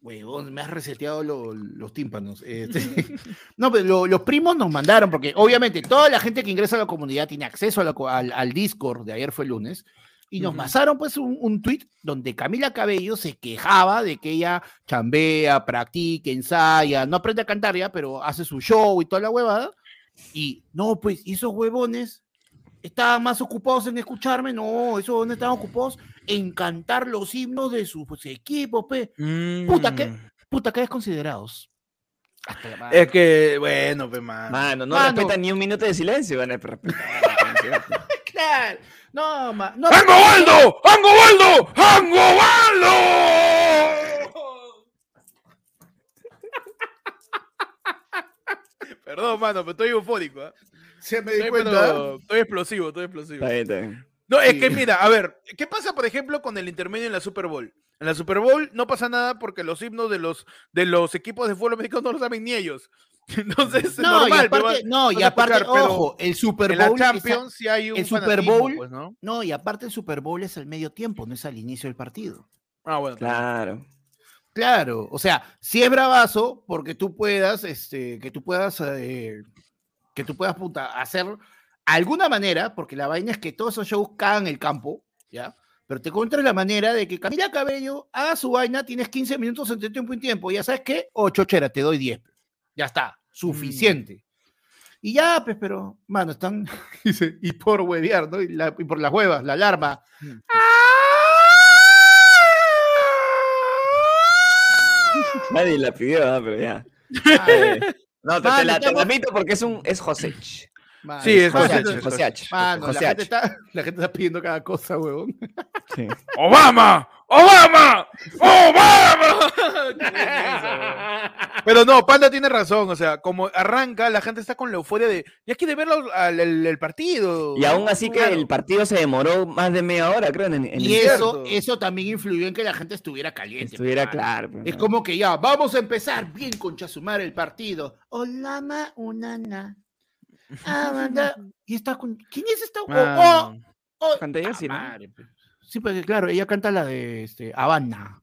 Huevón, me has reseteado lo- los tímpanos. este. no, pero lo- los primos nos mandaron, porque obviamente toda la gente que ingresa a la comunidad tiene acceso a la co- al, al Discord de ayer fue lunes. Y nos Ujú. pasaron pues un, un tweet donde Camila Cabello se quejaba de que ella chambea, practica, ensaya, no aprende a cantar ya, pero hace su show y toda la huevada. Y no, pues, ¿y esos huevones estaban más ocupados en escucharme? No, esos huevones estaban ocupados en cantar los himnos de sus equipos, pe. Puta, ¿qué? Mm. Puta, que desconsiderados. Hasta la madre. Es que, bueno, pues, man. Mano, no Mano. respetan ni un minuto de silencio, van a respetar. Claro. No, ma, no. ¡Ango Waldo! ¡Ango Perdón, mano, pero estoy eufórico. Se me Estoy, pero- estoy explosivo, estoy explosivo. Está bien, está bien. No, es Sí. que mira, a ver, ¿qué pasa, por ejemplo, con el intermedio en la Super Bowl? En la Super Bowl no pasa nada porque los himnos de los, de los equipos de fútbol americano no lo saben ni ellos. Entonces, es No, normal. y aparte, no, y aparte, ojo, el Super en la Bowl. es a- Champions sí hay un el Super Bowl- pues, ¿no? no, y aparte el Super Bowl es al medio tiempo, no es al inicio del partido. Ah, bueno. Claro. Claro, o sea, si es bravazo porque tú puedas, este, que tú puedas, eh, que tú puedas puta, hacer alguna manera, porque la vaina es que todos esos shows cagan el campo, ¿ya? Pero te encuentras la manera de que Camila Cabello haga su vaina, tienes 15 minutos entre tiempo y tiempo, ya sabes qué, o chochera, te doy 10. Ya está, suficiente. Y ya, pues, pero, mano, están, dice, y por huevear, ¿no? Y, la- y por las huevas, la alarma. Mm. Nadie la pidió, ¿ah? pero ya. Ay, No, te, la, te la admito porque es un es Josech. mano, Sí, es José José H, José H. Mano, la José gente, está, la gente está pidiendo cada cosa, huevón. Sí. ¡Obama! ¡Obama! ¡Obama! Pero no, Panda tiene razón, o sea, como arranca, la gente está con la euforia de, ya quiere ver el, partido. Y aún así que Claro. el partido se demoró más de media hora, creo, en, en Y el- eso, eso también influyó en que la gente estuviera caliente. estuviera claro. pues, Es como que ya, vamos a empezar bien con Chasumar el partido. Hola, ma, unana. Amanda. Y está con. ¿Quién es esta? Oh, oh, Mano. oh. Canta ella, Ah, sí, ¿no? madre, pues. Sí, porque claro, ella canta la de este, Habana.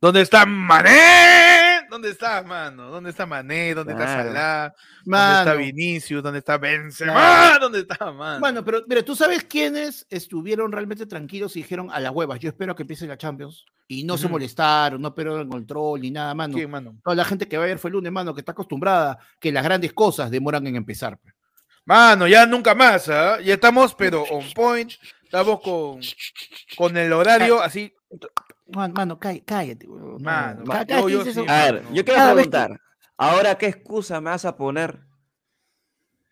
¿Dónde está Mané? ¿Dónde está, mano? ¿Dónde está Mané? ¿Dónde está. Salah? ¿Dónde está Vinicius? ¿Dónde está Benzema? Claro. ¿Dónde está, mano? Bueno, pero, pero tú sabes quiénes estuvieron realmente tranquilos y dijeron a las huevas, yo espero que empiece la Champions. Y no se molestaron, no perdieron el control ni nada, mano. ¿Quién, mano? Toda la gente que va a ver fue el lunes, mano, que está acostumbrada que las grandes cosas demoran en empezar. pues. Mano, ya nunca más, ¿ah? Ya estamos, pero on point. Estamos con, con el horario así. Man- Mano, cá- cállate, Mano, yo- yo sí. A ver, yo quiero vez que- preguntar, ¿ahora qué excusa me vas a poner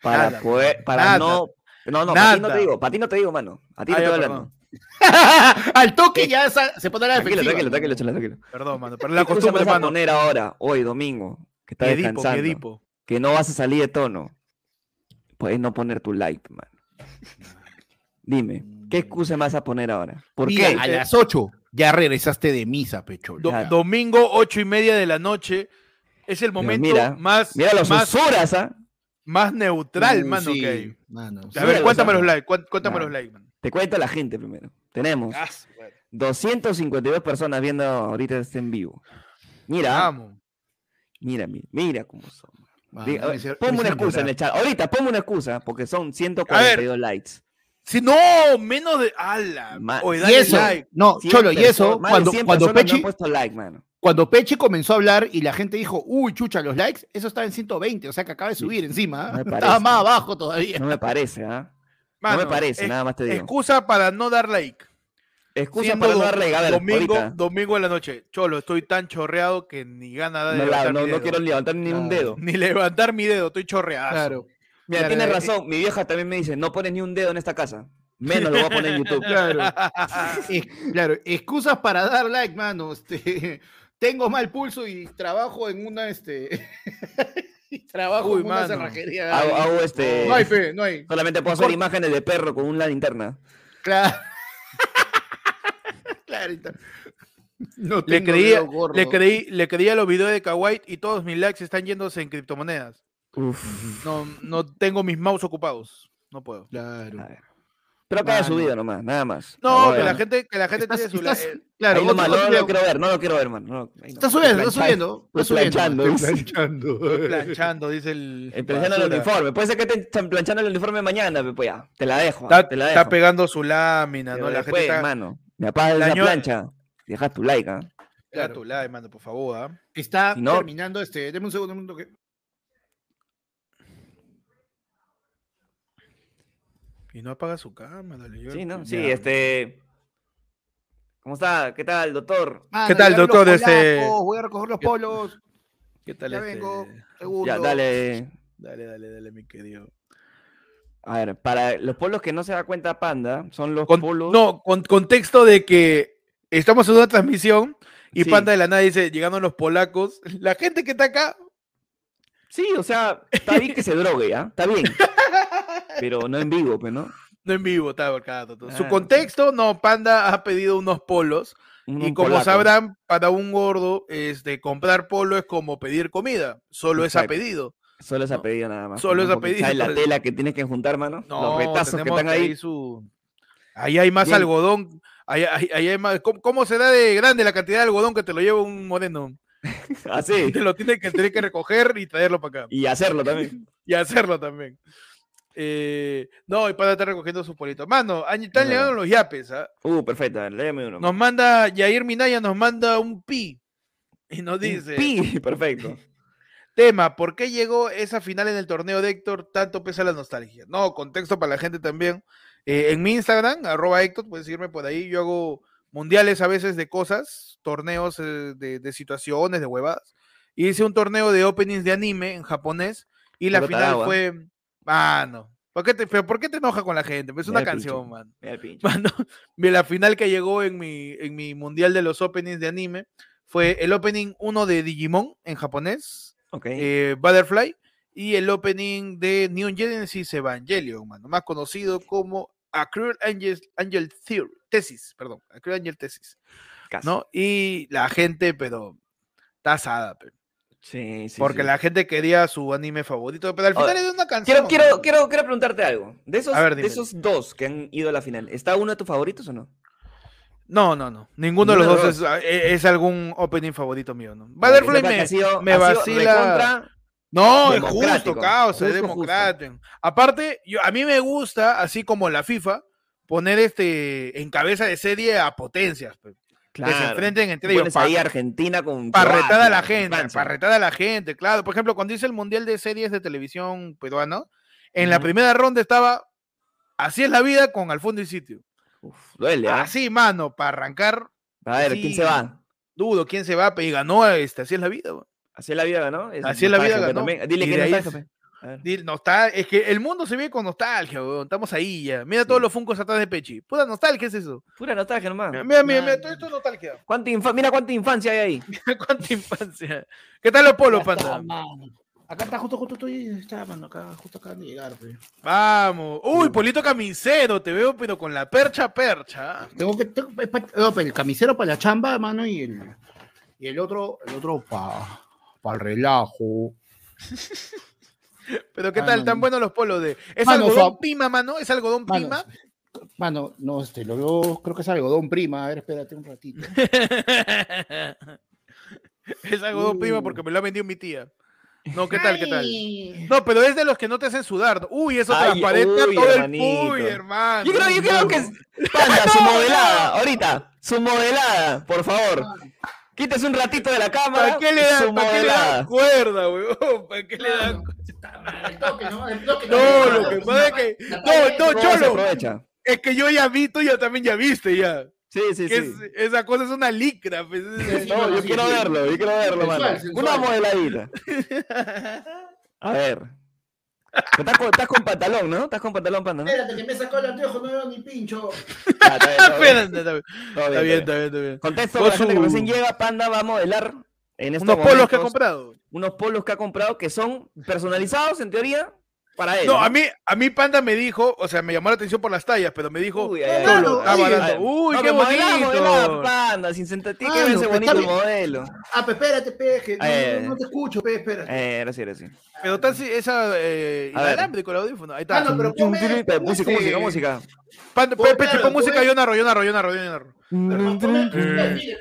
para Nada, poder, para nada. no... No, no, para ti no te digo, para ti no te digo, mano. A ti Ah, no te ya, estoy hablando. Al toque ya esa- se pone la Tranquilo, defensiva. tranquilo, tranquilo, tranquilo. Perdón, mano. Pero ¿Qué la excusa me costumbre, vas a mano. poner ahora, hoy domingo, que estás Miedipo, descansando, que no vas a salir de tono? Puedes no poner tu like, mano. Dime, ¿qué excusa me vas a poner ahora? ¿Por Mira, qué? a las 8 ya regresaste de misa, pecho. Do- Claro. domingo, ocho y media de la noche. Es el momento mira, más, Mira los más, ¿ah? más neutral, Uh, mano, sí, que hay. mano, A sí. ver, cuéntame los likes. Cuéntame los likes, man. Te cuento a la gente primero. Tenemos Ah, su madre. 252 personas viendo ahorita este en vivo. Mira, Vamos. mira, mira, mira cómo son. Diga, ponme me una excusa en el chat. Ahorita, ponme una excusa, porque son 142 likes. Si no, menos de. ¡Hala! Ma- Oye, Y eso, like. no, 100 Cholo, y eso, cuando, 100 cuando, Pechi, puesto like, mano. cuando Pechi comenzó a hablar y la gente dijo, uy, chucha, los likes, eso estaba en 120, o sea que acaba de subir encima. no me ¿ah? Estaba parece. más abajo todavía. No me parece, ¿ah? Mano, no me parece, nada más te digo. Excusa para no dar like. Excusa Siendo para no dar like. A ver, domingo, ahorita. domingo en la noche. Cholo, estoy tan chorreado que ni gana de No, la- levantar no, mi no quiero levantar ni un dedo. Ni levantar mi dedo, estoy chorreado. Claro. Mira, Claro, tienes eh, razón. Mi vieja también me dice, no pones ni un dedo en esta casa. Menos lo voy a poner en YouTube. Claro. Claro, excusas para dar like, mano. Este, tengo mal pulso y trabajo en una, este, y trabajo Uy, en una cerrajería. Hago, este... No hay fe, no hay. Solamente puedo hacer imágenes de perro con una linterna. Claro. Clarito. No Le creía, le creí, le creía los videos de Kawaii y todos mis likes están yéndose en criptomonedas. Uf. No, no tengo mis mouse ocupados. No puedo. Claro. Pero que haya Mano. subido nomás, nada más. No, que la gente, que la gente tiene su estás- like. claro, no, lo quiero ver, no lo quiero ver, man. No, ahí no. Está subiendo, está subiendo. Está subiendo. planchando, planchando. planchando, dice el. Eh, Planchando el uniforme. Puede ser que estén planchando el uniforme mañana, pues ya. Te la dejo. Está, te la está dejo. pegando su lámina, Pero ¿no? La después, gente está. mano, me apagas La plancha. Dejas tu like, ¿ah? Claro. tu like, mano, por favor. ¿ah? Está Si no- terminando este. Deme un segundo, un Y no apaga su cámara. le Sí, ¿no? ya. Sí, este. ¿Cómo está? ¿Qué tal, doctor? Mano, ¿Qué tal, doctor? Este- polacos, Voy a recoger los polos. ¿Qué tal Ya este? vengo. Segundo. Ya, dale. Dale, dale, dale, mi querido. A ver, para los polos que no se da cuenta Panda, son los Con- polos. no, con contexto de que estamos en una transmisión y Sí. Panda de la nada dice, llegando los polacos, la gente que está acá, Sí, o sea, está bien que se drogue, ¿ya? Está bien. Pero no en vivo, pues, ¿no? no en vivo, está todo. Su Ah, contexto, no, Panda ha pedido unos polos Un- y un como polaco. sabrán, para un gordo, este, comprar polo es como pedir comida, solo es a pedido. Solo es a pedido nada más. solo ¿no? es a pedido, ¿sabes la tela que tienes que juntar, mano? No, los retazos que están ahí. su... Ahí hay más Bien. algodón, ahí, ahí- ahí hay más... ¿Cómo, cómo se da de grande la cantidad de algodón que te lo lleva un moreno? Así. Te lo tiene que, tener que recoger y traerlo para acá. Y hacerlo también. y hacerlo también. Eh, no, y para estar recogiendo sus politos. Mano, están llegando los yapes. ¿ah? Uh, perfecto. A ver, léeme uno. Nos manda, Yair Minaya nos manda un pi. Y nos Un dice, Pi, perfecto. tema, ¿por qué llegó esa final en el torneo de Héctor? Tanto pesa la nostalgia. No, contexto para la gente también. Eh, en mi Instagram, arroba Héctor, puedes seguirme por ahí. Yo hago mundiales a veces de cosas, torneos eh, de, de situaciones, de huevadas. Hice un torneo de openings de anime en japonés. Y la final ¿ah? fue. Mano, ¿por qué, te, pero ¿por qué te enoja con la gente? Es Mira una pincho. canción, man. Mira. Mano, la final que llegó en mi, en mi mundial de los openings de anime fue el opening 1 de Digimon en japonés, Ok. eh, Butterfly, y el opening de Neon Genesis Evangelion, mano, más conocido como A Cruel Angel, Angel Theory, Tesis, perdón, A Cruel Angel Tesis, Casi. ¿no? Y la gente, pero, está asada, pe, Sí, sí. porque sí. la gente quería su anime favorito, pero al Ahora, final es una canción. Quiero, quiero, quiero, quiero preguntarte algo. De esos, ver, de esos dos que han ido a la final, ¿está uno de tus favoritos o no? No, no, no. Ninguno de los dos es, ah, e- es algún opening favorito mío, ¿no? Butterfly me, ha sido- me ha sido vacila. recontra- No, es justo, caos, es democrático. Aparte, yo, a mí me gusta, así como la FIFA, poner este en cabeza de serie a potencias. Pe, Que se Claro. enfrenten entre ellos. ahí Argentina con Parretada a la gente, parretada a la gente, claro. Por ejemplo, cuando hice el Mundial de Series de Televisión peruano, en la primera ronda estaba Así es la vida con Al fondo y sitio. Uf, duele, ¿ah? Así, mano, para arrancar, A ver, ¿quién se va? dudo quién se va, y ganó este, así es la vida. weón. Así es la vida ganó. Así es la vida pe, ganó. también. Dile que de no está, es- que el mundo se ve con nostalgia, weón. Estamos ahí ya. Mira todos los funcos atrás de Pechi. Pura nostalgia es eso. Pura nostalgia nomás. Mira, mira, mira, mira, todo esto es nostalgia. ¿Cuánta infa- Mira cuánta infancia hay ahí. Cuánta infancia. ¿Qué tal los polos, panda? Acá está, justo, justo estoy, está, mano, acá, justo acaban de llegar, pe. Vamos. Uy, Polito Camisero, te veo, pero con la percha percha. Tengo que, tengo- pa- el camisero para la chamba, mano, y el, y el otro, el otro para el relajo. Pero qué Ah, tal, tan no. buenos los polos de. ¿Es Mano, algodón pima, mano? ¿Es algodón Mano, pima? Mano, no, este, lo veo, creo que es algodón prima. A ver, espérate un ratito. es algodón pima Uh. porque me lo ha vendido mi tía. No, ¿qué tal, qué tal? No, pero es de los que no te hacen sudar. Uy, eso transparente todo el hermanito. uy, hermano. Yo creo, yo creo que es. Panda, su modelada. Ahorita. Su modelada, por favor. Quítese un ratito de la cámara. ¿Para qué le dan, su ¿para qué le dan modelada. cuerda, weón? ¿Para qué le dan? El toque, ¿no? El toque, No, lo que pasa es que. No, no, ¿Cómo se Cholo. aprovecha? Es que yo ya vi, tú ya también ya viste, ya. Sí, sí, Que sí. es- esa cosa es una licra. pues, Sí, No, yo sí, quiero sí. verlo, yo quiero verlo, Sensual, mano. sensual. Una modeladita. A ver. Estás con, estás con pantalón, ¿no? Estás con pantalón, panda, ¿no? Espérate, que me sacó el anteojo, no veo ni pincho. Ya, está bien, está bien. Espérate, está bien, está bien, está. Contexto para la gente que recién llega, Panda va a modelar en estos Unos polos que ha comprado. unos polos que ha comprado que son personalizados en teoría para él. No, a mí, a mí Panda me dijo, o sea, me llamó la atención por las tallas, pero me dijo, Uy, ay, ay. Uy, No, qué bonito. Panda, sin sentir que Ah, no, pues, bonito modelo. Ah, pues espérate, pe, que no, Eh. no, no te escucho, pe, espérate. Eh, ahora sí. Pero está así, esa eh, inalámbrico el audífono. Ahí está. Ah, no, pero Pero música, música, música. Panda, pe- música, pon- yo narro, yo Eh.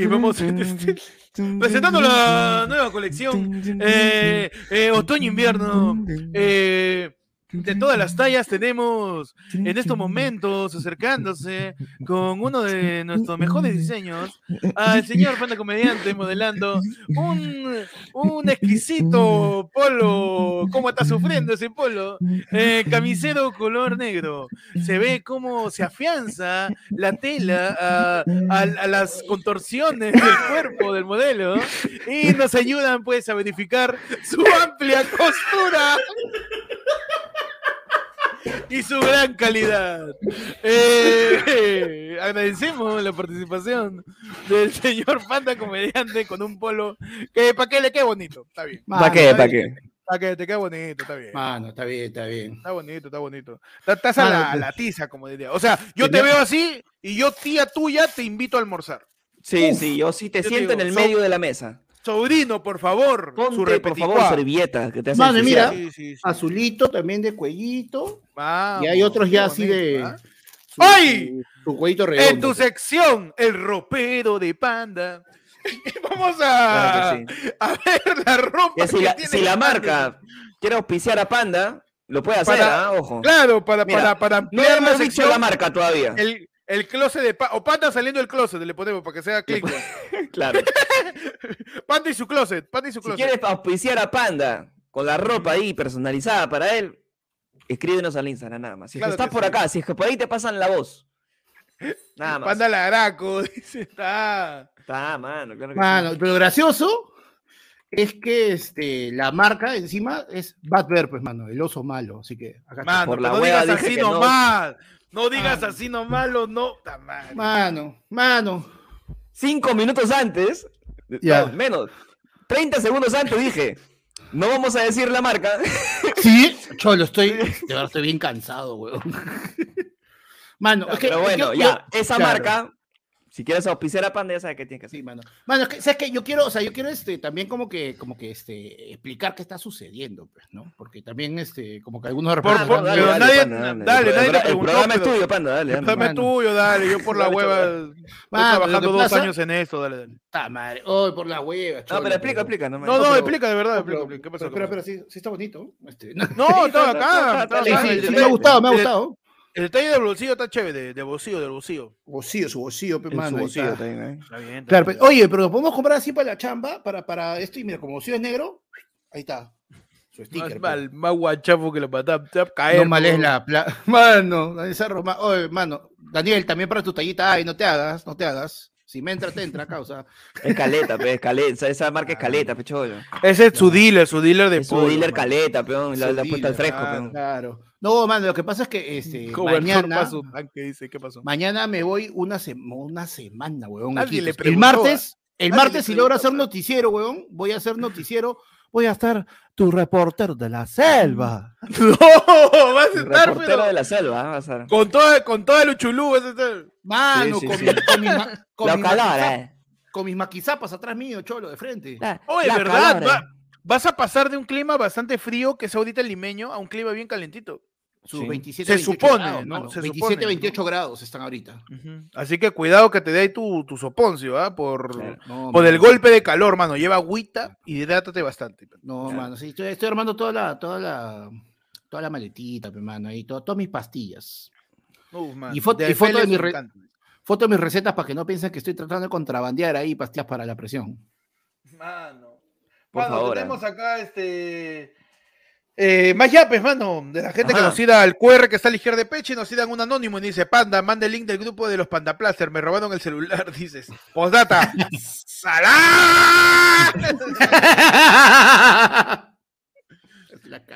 Y, vamos presentando la nueva colección. Eh, eh, Otoño-invierno. Eh, de todas las tallas tenemos en estos momentos acercándose con uno de nuestros mejores diseños al señor Panda Comediante modelando un, un exquisito polo. ¿Cómo está sufriendo ese polo? Eh, camisero color negro. Se ve cómo se afianza la tela a, a- a las contorsiones del cuerpo del modelo y nos ayudan pues a verificar su amplia costura y su gran calidad. Eh, agradecemos la participación del señor Panda Comediante con un polo que para que le quede bonito. Está bien. ¿Para qué? ¿Para qué? Para que te quede bonito, está bien. Mano, está bien, está bien. Está bonito, está bonito. Está- Estás a Mano, la, a pues. la tiza, como diría. O sea, yo te veo así y yo, tía tuya, te invito a almorzar. Sí, sí, yo sí te siento en digo, el son- medio de la mesa. Sobrino, por favor. su por favor, servilleta que te hace Mano, mira, Sí, sí, sí. Azulito también de cuellito. Vamos, y hay otros ya así de. ¿ah? su- ¡Ay! Su, su cuellito En redondo. tu sección, el ropero de panda. Vamos a, Claro que a ver la ropa. Si que la, tiene si la marca quiere auspiciar a Panda, lo puede hacer, Para- ¿ah? Ojo. Claro, para, Mira, para, para No ampliar la hemos dicho sección, la marca todavía. el, el closet de Panda. O Panda saliendo del closet, le ponemos para que sea clic. Claro. Panda y su closet. Panda y su Si closet. quieres auspiciar a Panda con la ropa ahí personalizada para él, escríbenos al Instagram nada más. Si es que estás que por sí. acá, si es que por ahí te pasan la voz. Nada más. Panda Laraco, dice, está. Está, mano, claro que Mano, sí. pero gracioso es que este, la marca encima es Bad Bear, pues, mano, el oso malo. Así que acá está. Mano, Por pero la no hueva digas así que no. No digas Ah. así no. ta madre. Mano, mano. Cinco minutos antes, Ya. no, menos, 30 segundos antes dije, no vamos a decir la marca. Sí, cholo, estoy. De verdad estoy bien cansado, weón. Mano, es que. pero bueno, ya, esa claro. marca, si quieres auspiciar a Panda, ya sabes qué tienes que hacer. Sí, mano. Mano, es que, ¿sabes qué? Yo quiero, o sea, yo quiero este, también como que, como que este, explicar qué está sucediendo, pues, ¿no? Porque también, este, como que algunos de Por- repente- por- pero nadie- dale, El nadie te programa- El preguntó, programa es tuyo, Panda, dale. dale. Dame mano. tuyo, dale. Yo por la Dale, hueva. Estoy trabajando dos años en esto, dale, dale. Ta madre, oh, por la hueva, No, pero explica, explica. No, me- No, no, pero- explica de verdad, No, explica. ¿Qué pasó? pero, ¿Qué pero, sí, sí está bonito. Este, No, está- estaba está- acá. está- está- El me ha gustado, me ha el- gustado. El detalle del bolsillo está chévere, de bolsillo, del bolsillo. Bolsillo, su bolsillo, pe, su mano, ahí bolsillo está. también, ¿eh? Está bien. está Claro, bien. pe- oye, pero lo podemos comprar así para la chamba, para, para esto, y mira, como bolsillo es negro, ahí está. Su Más, sticker. pe. mal, más guachafo que la patada. Te va a caer. No mal es la pla- Mano, Daniel Cerro, ma- oye, mano, Daniel, también para tu tallita, ay, no te hagas, no te hagas. Si me entra, te entra, causa. Es caleta, pe, es caleta. Esa, marca es caleta, pe. Ese es su dealer, su dealer de Es su polo, dealer caleta, peón. La, Su la puesta al fresco, ah, peón. Claro. No, mano, lo que pasa es que este, mañana, dice, ¿qué pasó? mañana me voy una, sema- una semana, weón. Nadie le Iquitos. el preguntó, martes, el martes, si logro preguntó, hacer noticiero, weón, voy a hacer noticiero, voy a estar tu reportero de la selva. No, vas a estar, reportero pero de la selva, ¿ah? vas a ver. con todo, con todo el uchulú, vas a estar. Mano, Sí, sí, con, sí. mi- con mis ma- con La mis calor, maquiza- eh. con mis maquizapas atrás mío, cholo, de frente. La- Oye, la ¿verdad? calor, Va- eh. vas a pasar de un clima bastante frío, que es ahorita el limeño, a un clima bien calentito. Sus Sí. 27, Se 28 supone, grados, ¿no? mano. Se 27, supone, 28 grados están ahorita. Así que cuidado que te dé ahí tu, tu soponcio, ¿ah? Por, Claro. No, por el golpe de calor, mano. Lleva agüita y hidrátate bastante. No, Claro. mano, sí, estoy, estoy armando toda la, toda la, toda la maletita, pe, mano, ahí, to- todas mis pastillas. Uf, mano. Y foto- De y foto de mi re-. Foto de mis recetas para que no piensen que estoy tratando de contrabandear ahí pastillas para la presión. Mano. Por Mano, favor, tenemos acá este. Eh, más yapes, mano, de la gente que nos ida al QR que está a la izquierda de Peche, nos idan un anónimo y dice, Panda, manda el link del grupo de los Pandaplaster, me robaron el celular, dices. Postdata. ¡Salá!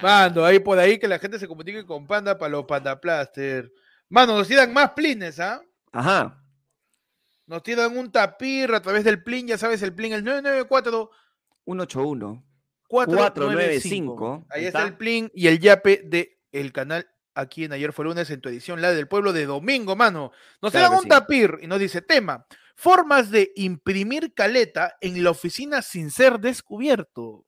Mano, ahí por ahí que la gente se comunique con Panda para los Panda Plaster. Mano, nos tiran más plines, ¿ah? Ajá. Nos tiran un tapir a través del plin, ya sabes, el plin, el 994 181. 495. Ahí Ahí está está. el plin y el yape de el canal aquí en Ayer fue lunes en tu edición, la del pueblo de domingo, mano. Nos Claro que un sí. tapir y nos dice tema, formas de imprimir caleta en la oficina sin ser descubierto.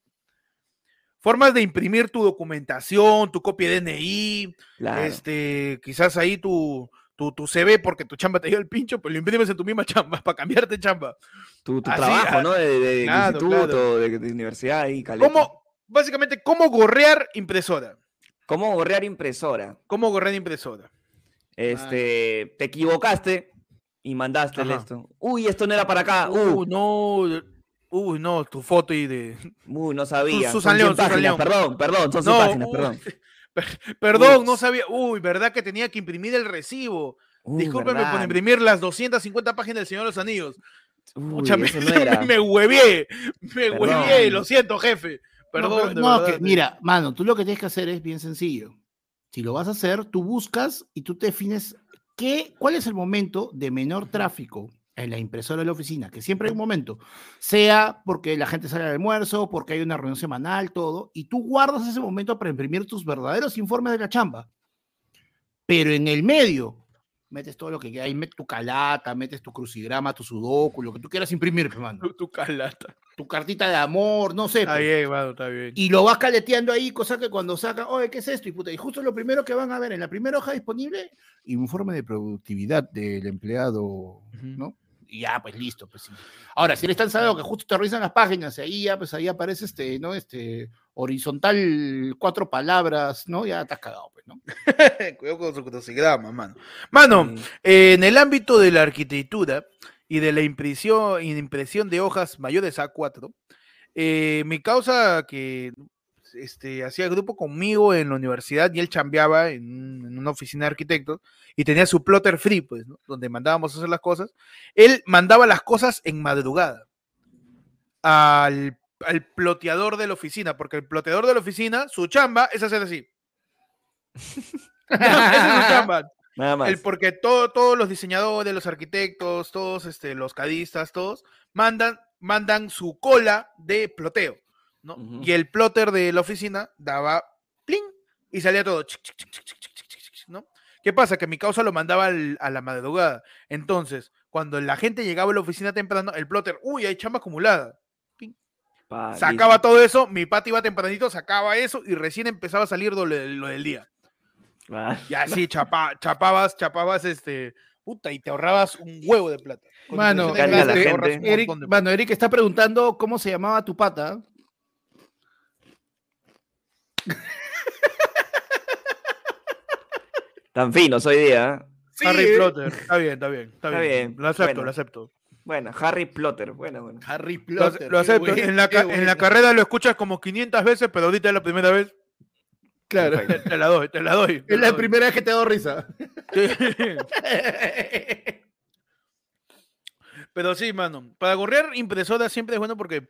Formas de imprimir tu documentación, tu copia de DNI, Claro. este, quizás ahí tu, tu, tu CV porque tu chamba te dio el pincho, pero lo imprimes en tu misma chamba para cambiarte chamba. tu tu así, trabajo, ah, ¿no? De, de- claro, instituto, claro. De, de universidad y caleta. ¿Cómo, básicamente, cómo gorrear impresora? ¿Cómo gorrear impresora? ¿Cómo gorrear impresora? Este, te equivocaste y mandaste Ajá. esto. Uy, esto no era para acá. Uy, Uh, no, uy, no, tu foto y de... uy, no sabía. Susan Son 100 León, Susan León. Perdón, perdón, son 100 No, páginas, perdón. Per- Perdón, no sabía. Uy, ¿verdad que tenía que imprimir el recibo? Uy, Discúlpeme por imprimir las 250 páginas del Señor de los Anillos. Uy, Pucha, me, no me huevié, me Perdón. huevié, lo siento, jefe. No, Perdón, no, verdad. que, mira, mano, tú lo que tienes que hacer es bien sencillo. Si lo vas a hacer, tú buscas y tú te defines qué, cuál es el momento de menor tráfico en la impresora de la oficina, que siempre hay un momento, sea porque la gente sale al almuerzo, porque hay una reunión semanal, todo, y tú guardas ese momento para imprimir tus verdaderos informes de la chamba. Pero en el medio, metes todo lo que ahí metes tu calata, metes tu crucigrama, tu sudoku, lo que tú quieras imprimir, pues, mano. Tu, tu calata. Tu cartita de amor, no sé. Está pues bien, mano, está bien. y lo vas caleteando ahí, cosa que cuando sacan, oye, ¿qué es esto? Y, puta, y justo lo primero que van a ver en la primera hoja disponible, informe de productividad del empleado, ¿no? Y ya, pues listo, pues sí. Ahora, si eres tan sabido que justo te revisan las páginas y ahí ya, pues ahí aparece este, ¿no? Este, horizontal, cuatro palabras, ¿no? Ya estás cagado, pues, ¿no? Cuidado con su crucigrama, mano. Mano, en el ámbito de la arquitectura y de la impresión, impresión de hojas mayores a 4, eh, mi causa que este, hacía grupo conmigo en la universidad y él chambeaba en, un- en una oficina de arquitectos y tenía su plotter free, pues, ¿no? donde mandábamos a hacer las cosas. Él mandaba las cosas en madrugada al, al ploteador de la oficina, porque el ploteador de la oficina, su chamba es hacer así. Esa es su chamba. Nada más. El, porque todo, todos los diseñadores, los arquitectos, todos este, los cadistas, todos mandan, mandan su cola de ploteo, ¿no? Y el plotter de la oficina daba pling y salía todo, ¿no? ¿Qué pasa? Que mi causa lo mandaba a la madrugada. Entonces, cuando la gente llegaba a la oficina temprano, el plotter, uy, hay chamba acumulada. Sacaba todo eso, mi pata iba tempranito, sacaba eso y recién empezaba a salir lo, del día. Ah. Y así chapa, chapabas, chapabas este, puta, y te ahorrabas un huevo de plata. Mano, este, Eric, mano, Eric está preguntando cómo se llamaba tu pata. Tan fino hoy día. ¿eh? Sí, Harry eh. Plotter. Está bien, está bien. Está, Está bien. bien, Lo acepto, bueno. lo acepto. Bueno, Harry Plotter. Bueno, bueno. Harry Lo, Plotter. lo acepto. en, la, en carrera lo escuchas como 500 veces, pero ahorita es la primera vez. Claro. Te, te la doy, te la doy. te Es la la doy. primera vez que te doy risa. Sí. Pero sí, mano. Para gorrear impresora siempre es bueno porque.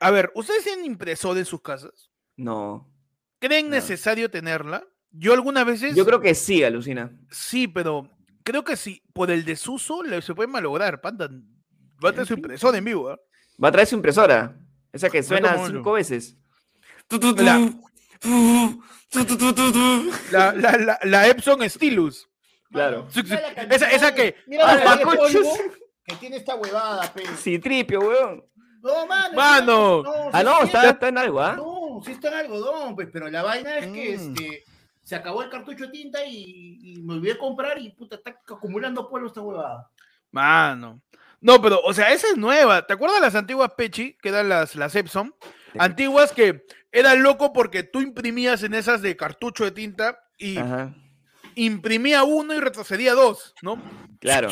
A ver, ¿ustedes tienen impresora en sus casas? No. ¿Creen No. necesario tenerla? Yo algunas veces. Yo creo que sí, alucina. Sí, pero creo que sí, por el desuso le- se puede malograr. Panda, va a tener su Sí. impresora en vivo. ¿ah? Va a traer su impresora. Esa que suena cinco veces. La-. La, la, la, la Epson Stylus. Claro. Sí, sí. Esa, esa que. Mira la de polvo que tiene esta huevada, pe. Citripio, weón. No, mano. Mano. no, Ah, sí, no, sí, está, está en algo, ¿ah? No, sí está en algodón, pues, pero la vaina es que Mm. este, se acabó el cartucho de tinta y, y me olvidé de comprar y puta, está acumulando polvo esta huevada. Mano. No, pero, o sea, esa es nueva. ¿Te acuerdas las antiguas Pechi, que eran las, las Epson? Antiguas que eran loco porque tú imprimías en esas de cartucho de tinta y Ajá. imprimía uno y retrocedía dos, ¿no? Claro,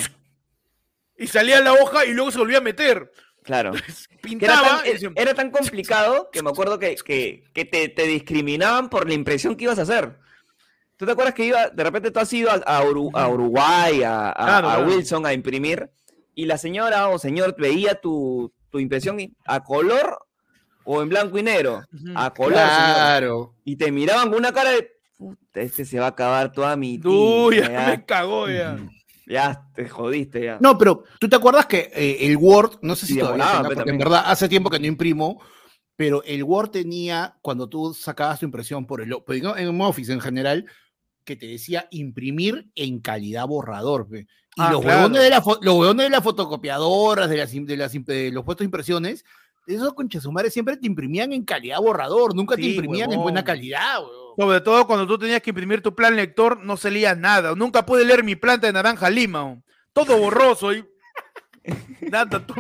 Y salía la hoja y luego se volvía a meter. Claro. Era, tan, era complicado que me acuerdo que, que, que te, te discriminaban por la impresión que ibas a hacer. ¿Tú te acuerdas que iba, de repente tú has ido a, a Uru- a Uruguay, a, a- Claro, a claro. Wilson a imprimir, y la señora o señor veía tu, tu impresión a color o en blanco y negro a color, señor. Claro. Y te miraban con una cara de. Puta, este se va a acabar toda mi. Uy, ya me cagó ya. Ya te jodiste ya. No, pero tú te acuerdas que eh, el Word, no sé si todavía tenga, porque en verdad hace tiempo que no imprimo, pero el Word tenía, cuando tú sacabas tu impresión por el, pues, ¿no? en Office en general, que te decía imprimir en calidad borrador. pe. Y Ah, los, claro. huevones de la los huevones de las fotocopiadoras, de, las, de, las, de los puestos de impresiones, esos conchesumares siempre te imprimían en calidad borrador, nunca te Sí, imprimían en buena calidad. huevón. Sobre todo cuando tú tenías que imprimir tu plan lector, no se leía nada. Nunca pude leer mi planta de naranja lima. Todo borroso. Y... Nada, tú-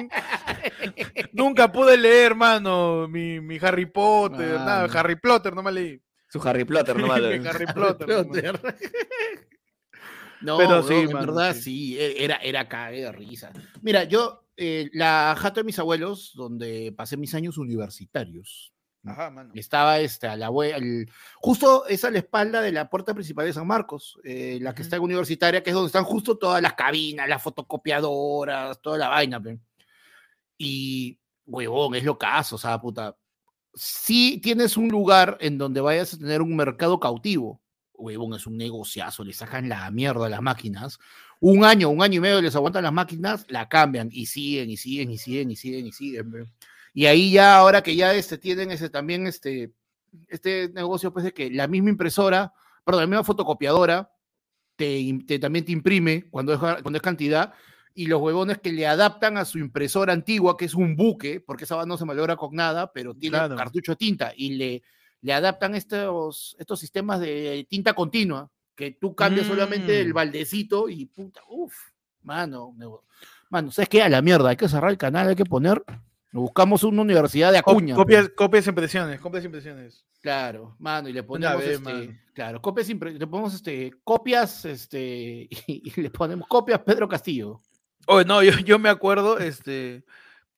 Nunca pude leer, mano, mi, mi Harry Potter. Nada, Mano. Harry Potter, no me leí. Su Harry Potter nomás. Mi Harry Potter. No, Pero sí, huevón, en mano, verdad sí. sí, e- era, era cague de risa. Mira, yo, eh, la jato de mis abuelos, donde pasé mis años universitarios, Ajá, mano. estaba este, a la al- justo es a la espalda de la puerta principal de San Marcos, eh, la que está en universitaria, que es donde están justo todas las cabinas, las fotocopiadoras, toda la vaina. pe. Y, huevón, es lo caso, o sea, puta. Si tienes un lugar en donde vayas a tener un mercado cautivo, huevón, es un negociazo, le sacan la mierda a las máquinas. Un año, un año y medio les aguantan las máquinas, la cambian y siguen y siguen y siguen y siguen y siguen. Y ahí ya, ahora que ya este, tienen ese, también este, este negocio, pues de que la misma impresora, perdón, la misma fotocopiadora, te, te- también te imprime cuando es, cuando es cantidad, y los huevones que le adaptan a su impresora antigua, que es un buque, porque esa no se malogra con nada, pero tiene Claro. cartucho de tinta, y le, le adaptan estos, estos sistemas de tinta continua, que tú cambias solamente el Mm. baldecito y puta, uff, mano, mano, ¿sabes qué? A la mierda, hay que cerrar el canal, hay que poner, buscamos una universidad de Acuña. copias, copias e impresiones, copias impresiones. Claro, mano, y le ponemos vez, este, claro, copias, impre- le ponemos este, copias, este, y, y le ponemos copias Pedro Castillo. Oh, no, yo, yo me acuerdo este,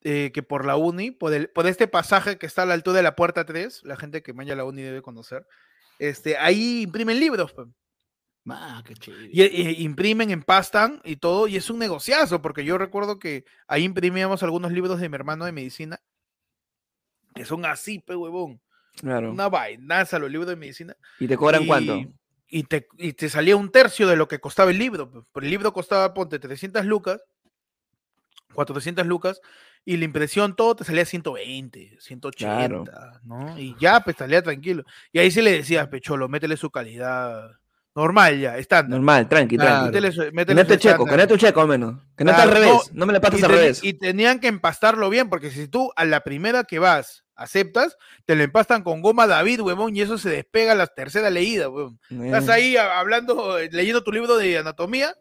eh, que por la uni, por, el, por este pasaje que está a la altura de la puerta 3, la gente que vaya a la uni debe conocer, este, ahí imprimen libros. Ah, qué. Y, y imprimen, empastan y todo, y es un negociazo, porque yo recuerdo que ahí imprimíamos algunos libros de mi hermano de medicina, que son así, pe huevón. Claro. Una vainaza los libros de medicina. ¿Y te cobran y, cuánto? Y te, y te salía un tercio de lo que costaba el libro. el libro costaba, ponte, 300 lucas, 400 lucas, y la impresión todo te salía 120, 180, ¿no? Y ya, pues salía tranquilo. Y ahí sí le decías, pecholo, métele su calidad normal ya, estándar. Normal, tranqui, Claro. tranqui. Métele Que no checo, que no te checo al menos. Que no está al revés. no, No me la pases y, al revés. y tenían que empastarlo bien, porque si tú a la primera que vas aceptas, te lo empastan con goma David, huevón, y eso se despega a la tercera leída, huevón. Estás Eh, ahí a- hablando, eh, leyendo tu libro de anatomía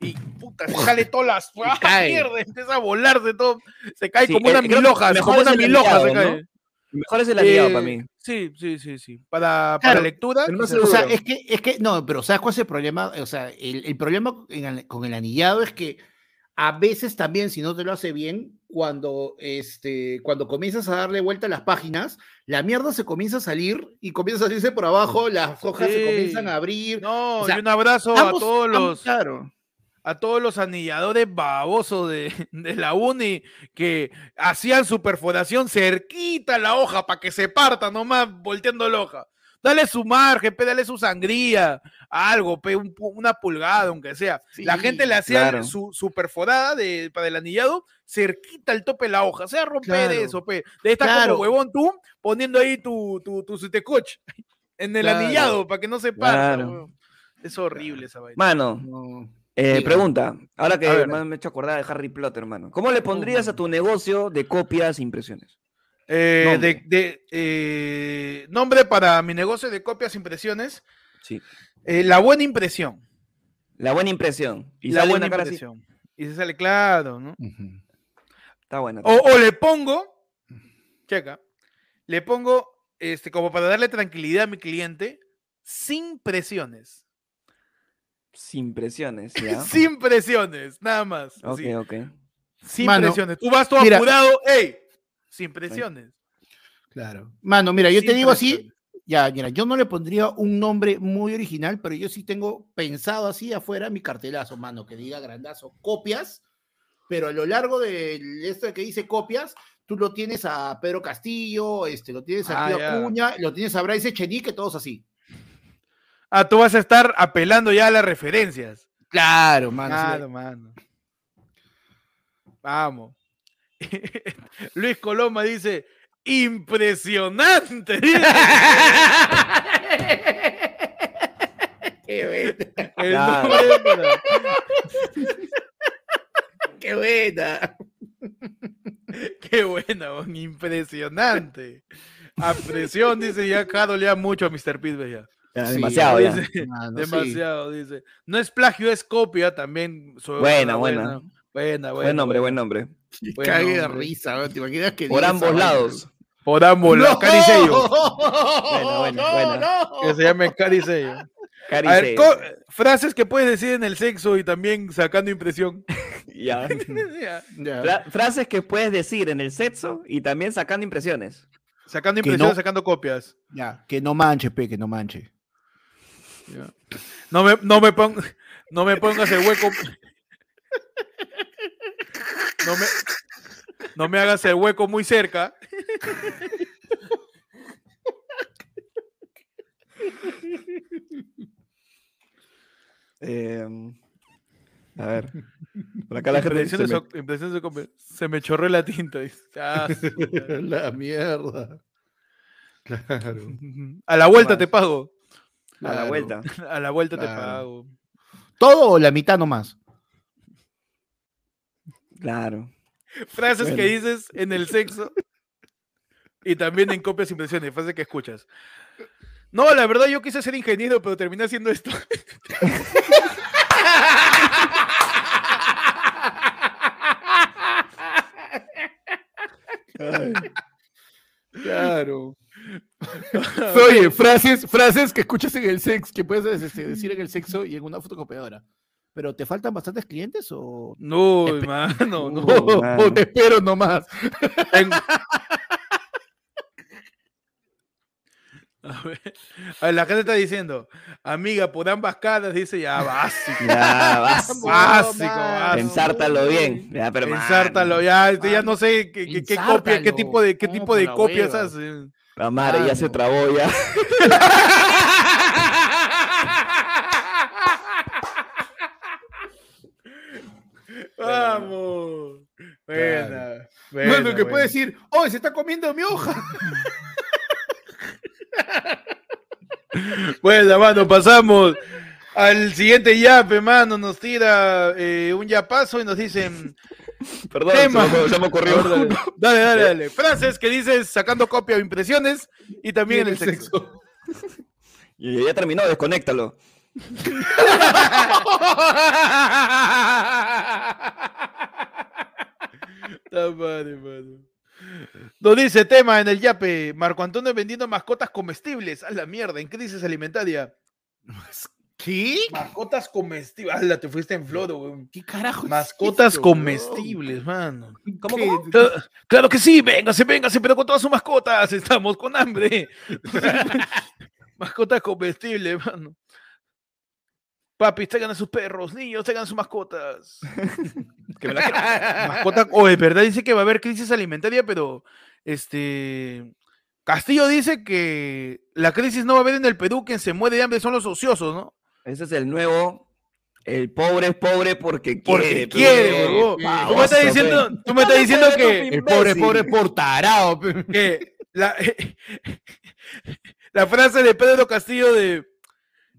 y puta, se sale todas las ¡Ah, mierda, empieza a volarse todo, se cae Sí, como eh, una que miloja, mejor como una miloja se cae. ¿no? Mejor es el aliado Eh, para mí. Sí, sí, sí, sí. Para, Claro, para lectura. pero no O sea, es que, es que, no, pero ¿sabes cuál es el problema? O sea, el, el problema en el- con el anillado es que a veces también, si no te lo hace bien, cuando, este, cuando comienzas a darle vuelta a las páginas, la mierda se comienza a salir y comienza a salirse por abajo, las hojas se comienzan a abrir. No, o sea, y un abrazo ambos- a todos ambos- los claro. A todos los anilladores babosos de, de la uni que hacían su perforación cerquita a la hoja para que se parta nomás volteando la hoja. Dale su margen, pe, dale su sangría, algo, pe, un una pulgada, aunque sea. la gente le hacía claro. su, su perforada de, para el anillado cerquita al tope de la hoja. O sea, romper Claro. eso, pe. De estar Claro. como huevón tú poniendo ahí tu, tu, tu coach en el Claro. anillado para que no se parta. Es horrible esa vaina. Mano, No. Eh, pregunta. Ahora que hermano, me he hecho acordar de Harry Potter, hermano. ¿Cómo le pondrías a tu negocio de copias e impresiones? Eh, de, Nombre. de, eh, nombre para mi negocio de copias e impresiones. Sí. eh, la buena impresión. La buena impresión. Y la sale buena impresión. Y se sale claro, ¿no? Está buena. O, o le pongo, checa, le pongo, este, como para darle tranquilidad a mi cliente, sin presiones. Sin presiones, ¿ya? Sin presiones, nada más. Ok, así, ok. Sin Mano, presiones. Tú vas todo mira. apurado, ¡ey! Sin presiones. Claro. Mano, mira, yo te digo así, ya, mira, yo no le pondría un nombre muy original, pero yo sí tengo pensado así afuera mi cartelazo, mano, que diga grandazo, copias, pero a lo largo de esto que dice copias, tú lo tienes a Pedro Castillo, este, lo tienes a Ah, Tío. Acuña, lo tienes a Bryce Echenique, todos así. Ah, tú vas a estar apelando ya a las referencias. Claro, mano. Claro, mano. Vamos. Luis Coloma dice, impresionante. Qué buena, Claro. qué buena. Qué buena, impresionante. A presión, dice ya Carol ya mucho a Mr. Ya. Ya, Sí, demasiado ya. Dice, demasiado, dice. No es plagio, es copia también. Buena, buena. buena. Buena, buena. Buen nombre, buen nombre. Buen Cague de risa, weón, ¿te imaginas que Por ambos lados. Por ambos lados, caricello. Buena, buena, no, buena. no. Que se llame caricello. Cari A ver, frases que puedes decir en el sexo y también sacando impresión. ya. Ya. Ya. Fra- frases que puedes decir en el sexo y también sacando impresiones. Sacando no- sacando copias. Ya, que no manche, pe, que no manche. No me, no me pon- no me pongas el hueco. No me, no me hagas el hueco muy cerca. Em, a ver. Por acá la gente se me-. Se me chorró la tinta. Ah. La mierda. Claro. A la vuelta te pago. A la vuelta. A la vuelta te pago. ¿Todo o la mitad nomás? Claro. Frases que dices en el sexo y también en copias e impresiones, frases que escuchas. No, la verdad yo quise ser ingeniero, pero terminé haciendo esto. Claro. Oye, frases, frases que escuchas en el sexo, que puedes este, decir en el sexo y en una fotocopiadora. ¿Pero te faltan bastantes clientes o...? No, hermano, no. Uh, mano. o te espero nomás. Tengo- A ver, a ver, la gente está diciendo, amiga, por ambas caras, dice ya básico. Ya. Básico, mano. básico. Ensártalo bien. Ya, pero Ensártalo, mano, ya, este, ya mano, no sé qué, qué- qué copia, qué tipo de, qué tipo de copias hace. La madre ya se Mano. trabó ya. Vamos. Buena. Bueno, que puede decir, oh, se está comiendo mi hoja. Bueno, mano, pasamos al siguiente yape, mano. Nos tira eh, un yapazo y nos dicen. Perdón, Tema. se me, se me ocurrió. A ver, dale, dale, dale, dale. Frases que dices sacando copia o impresiones y también en el sexo. Y ya terminó, desconéctalo. Ta madre, mano. Nos dice tema en el yape. Marco Antonio vendiendo mascotas comestibles. A la mierda, en crisis alimentaria. ¿Qué? Mascotas comestibles. Ala, te fuiste en floro, weón. ¿Qué carajo? es Mascotas eso, comestibles, mano. Claro, claro que sí, véngase, véngase, pero con todas sus mascotas. Estamos con hambre. mascotas comestibles, mano. Papis, traigan a sus perros, niños, traigan a sus mascotas. Que me la quiero. Mascota, o es verdad, dice que va a haber crisis alimentaria, pero este Castillo dice que la crisis no va a haber en el Perú, quien se muere de hambre son los ociosos, ¿no? Ese es el nuevo. El pobre es pobre porque quiere. Porque quiere, huevón. Tú me estás diciendo, tú me estás diciendo Cállate, que, El pobre, imbécil. pobre por tarado. pe. que la, la frase de Pedro Castillo de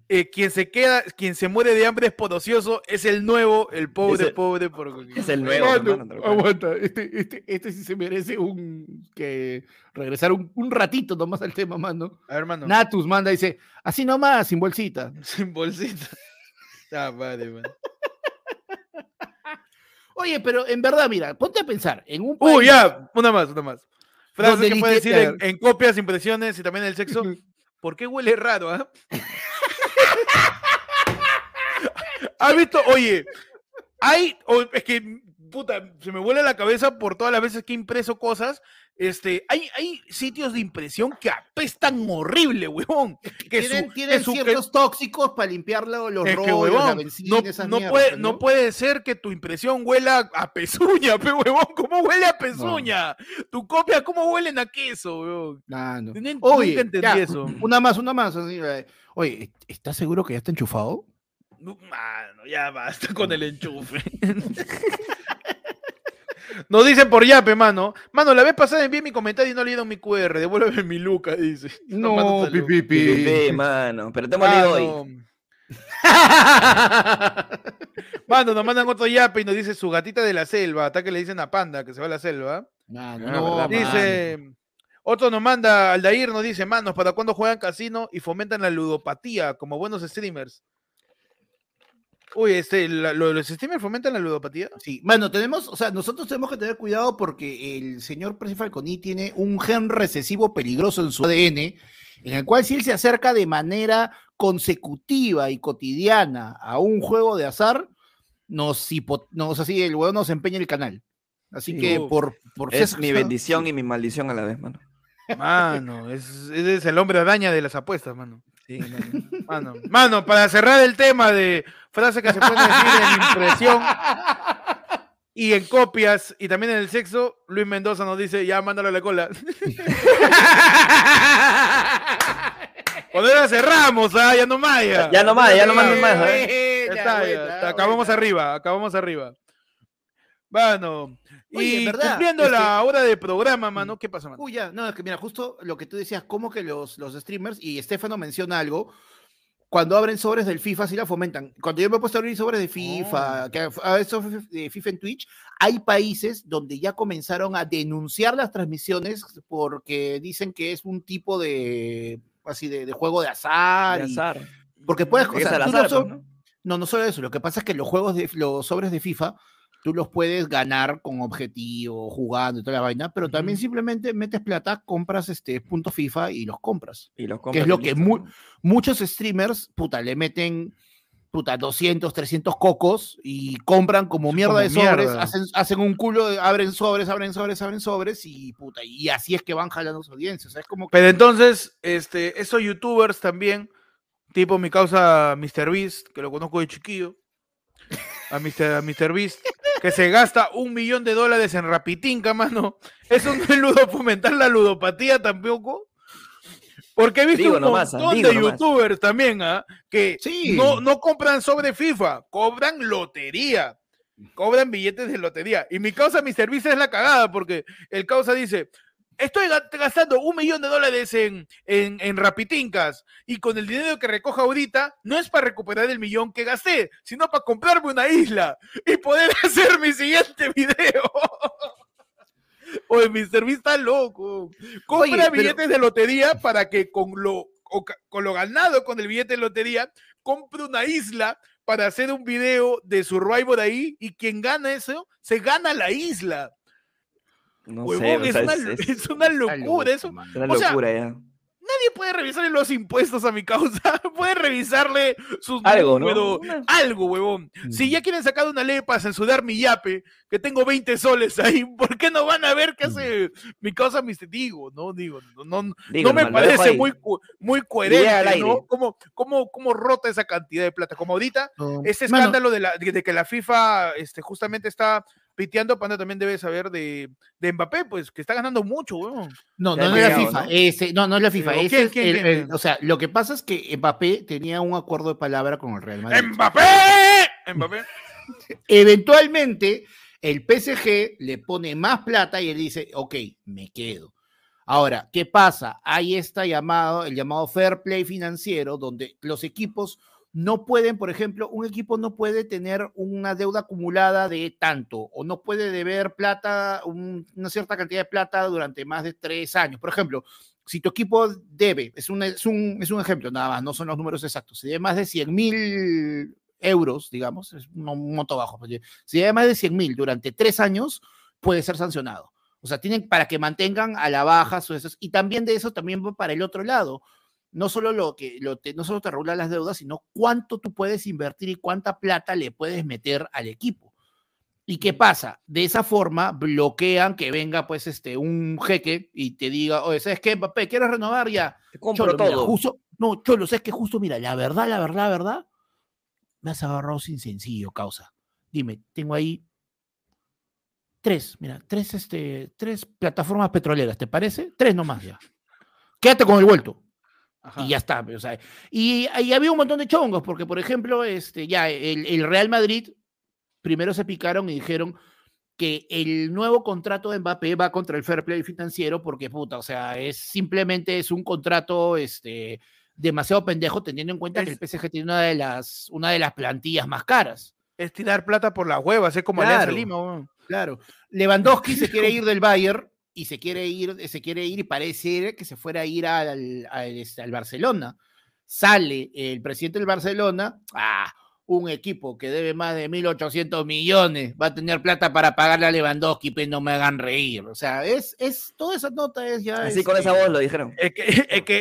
eh, quien se queda, quien se muere de hambre es por ocioso, es el nuevo, el pobre, el- pobre porque Es el nuevo. Mano, hermano, cual. aguanta, este, este, este sí se merece un que regresar un, un ratito nomás al tema, mano. A ver, hermano. Natus manda, dice, así nomás, sin bolsita. Sin bolsita. Ah, vale, man. Oye, pero en verdad, mira, ponte a pensar, en un país... Uy, ya, una más, una más. Frases que puedes decir en, en copias, impresiones y también en el sexo. ¿Por qué huele raro, ah? ¿Has visto? Oye, hay. o- es que, puta, se me vuela la cabeza por todas las veces que he impreso cosas este, hay, hay sitios de impresión que apestan horrible, huevón. Que tienen su- tienen que su- que- ciertos tóxicos para limpiar lo- los rollos, la benzina, no, esas no mierdas, puede, pues, no puede ser que tu impresión huela a pezuña, pe huevón. ¿Cómo huele a pezuña? Tu copia, ¿cómo huelen a queso, huevón? Ah, no. Nen- Oye, ya, eso. Una más, una más. así, eh, Oye, ¿estás seguro que ya está enchufado? No, Mano, ya basta con el enchufe. Nos dicen por yape, mano. Mano, la vez pasada envié mi comentario y no leído mi QR. Devuélveme mi Luca, dice. mando salud. Sí, mano, pero te hemos leído hoy. Mano. Mano, nos mandan otro yape y nos dice su gatita de la selva. Hasta que le dicen a Panda que se va a la selva. Mano, Ah, no, mano. Dice. Otro nos manda, Aldair nos dice, manos, ¿para cuando juegan casino y fomentan la ludopatía como buenos streamers? Uy, este, la- lo- ¿los streamers fomentan la ludopatía? Sí, bueno, tenemos, o sea, nosotros tenemos que tener cuidado porque el señor Percy Falconi tiene un gen recesivo peligroso en su ADN, en el cual si él se acerca de manera consecutiva y cotidiana a un juego de azar, nos, hipo- nos así, el huevo nos empeña el canal. Así Sí. que Uf. por, por Es ser- mi bendición y mi maldición a la vez, mano. Mano, es, ese es el hombre araña de las apuestas, mano. Mano, mano, para cerrar el tema de frase que se puede decir en impresión y en copias y también en el sexo, Luis Mendoza nos dice, ya mándalo a la cola. Cuando ya cerramos, ah, ya no más. Ya, Ya no más, ya no más, Ya ¿eh? ya, está, acabamos buena. arriba, acabamos arriba. Mano, Oye, y ¿verdad? cumpliendo Es que- la hora de programa, mano, ¿qué pasa, mano? Uy, ya, no, es que mira, justo lo que tú decías, como que los, los streamers, y Estefano menciona algo, cuando abren sobres del FIFA, sí la fomentan. Cuando yo me he puesto a abrir sobres de FIFA, que a eso de FIFA en Twitch, hay países donde ya comenzaron a denunciar las transmisiones porque dicen que es un tipo de así de, de juego de azar. De y- azar. porque puedes, o Es sea, azar, lo so- pues, ¿no? no, no solo eso, lo que pasa es que los juegos de los sobres de FIFA, tú los puedes ganar con objetivo, jugando y toda la vaina, pero también simplemente metes plata, compras este punto FIFA y los compras. Y los Que es lo compras que. Muchos streamers, puta, le meten puta 200, 300 cocos y compran como mierda como de sobres, mierda. hacen, hacen un culo, de- abren sobres, abren sobres, abren sobres y puta, y así es que van jalando su audiencia, o sea, es como que Pero entonces, este, esos youtubers también, tipo mi causa MrBeast, que lo conozco de chiquillo, a Mr. a MrBeast, que se gasta un millón de dólares en Rapitinca, mano. Eso no es ludo fomentar la ludopatía tampoco. Porque he visto Digo un nomás, ah, montón digo de nomás. youtubers también, ¿ah? que Sí. no, no compran sobre FIFA, cobran lotería. Cobran billetes de lotería. Y mi causa, mi servicio es la cagada, porque el causa dice, estoy ga- gastando un millón de dólares en, en, en Rapitincas y con el dinero que recoja ahorita no es para recuperar el millón que gasté, sino para comprarme una isla y poder hacer mi siguiente video. Oye, mi servicio está loco. Compra Oye, pero- billetes de lotería para que con lo, con lo ganado con el billete de lotería, compre una isla para hacer un video de Survivor ahí y quien gana eso, se gana la isla. No Huevón, sé, o es, sea, una, es, es es una locura eso. mano. una o sea, locura ya. Nadie puede revisarle los impuestos a mi causa. Puede revisarle sus Algo, ¿no? Una- algo, huevón. Si ya quieren sacar una ley para censurar mi yape, que tengo 20 soles ahí, ¿por qué no van a ver qué hace mi causa? mis digo, no, digo, no, no, Digo, no me parece muy, cu- muy coherente. ¿no? ¿Cómo, cómo, cómo rota esa cantidad de plata? Como ahorita, No. ese escándalo de, la, de, de que la FIFA este, justamente está piteando, Panda también debe saber de, de Mbappé, pues que está ganando mucho, weón. No, no, no es la FIFA. ¿no? Ese, no, no es la FIFA. Pero, ese ¿quién, es quién, el- quién, el- quién? o sea, lo que pasa es que Mbappé tenía un acuerdo de palabra con el Real Madrid. ¡Mbappé! Mbappé. Eventualmente, el PSG le pone más plata y él dice, ok, me quedo. Ahora, ¿qué pasa? Hay esta llamado, el llamado fair play financiero, donde los equipos no pueden, por ejemplo, un equipo no puede tener una deuda acumulada de tanto, o no puede deber plata, un- una cierta cantidad de plata durante más de tres años. Por ejemplo, si tu equipo debe, es un, es un, es un ejemplo nada más, no son los números exactos, si debe más de 100 mil euros, digamos, es un monto bajo, si debe más de 100 mil durante tres años, puede ser sancionado. O sea, tienen para que mantengan a la baja sus y también de eso también va para el otro lado. No solo lo que lo te, no solo te regula las deudas, sino cuánto tú puedes invertir y cuánta plata le puedes meter al equipo. ¿Y qué pasa? De esa forma bloquean que venga pues este un jeque y te diga, oye, ¿sabes qué, Mbappé? ¿Quieres renovar ya? Te compro Cholo, mira, todo. justo, no, Cholo, ¿sabes qué? Justo, mira, la verdad, la verdad, la verdad, me has agarrado sin sencillo, causa. Dime, tengo ahí tres, mira, tres, este, tres plataformas petroleras, ¿te parece? Tres nomás ya. Quédate con el vuelto. Ajá. Y ya está. O sea, y, y había un montón de chongos, porque, por ejemplo, este, ya el, el Real Madrid primero se picaron y dijeron que el nuevo contrato de Mbappé va contra el fair play financiero, porque puta, o sea, es simplemente es un contrato este, demasiado pendejo, teniendo en cuenta que el PSG tiene una de las, una de las plantillas más caras. Es tirar plata por las huevas, es como Alianza Claro. Lima. weón. Claro. Lewandowski se quiere ir del Bayern y se quiere ir, se quiere ir y parece que se fuera a ir al, al, este, al Barcelona. Sale el presidente del Barcelona, ah, un equipo que debe más de 1.800 millones, va a tener plata para pagarle a Lewandowski, pero no me hagan reír. O sea, es, es, toda esa nota es ya... Así con este, esa voz lo dijeron. Es que, es que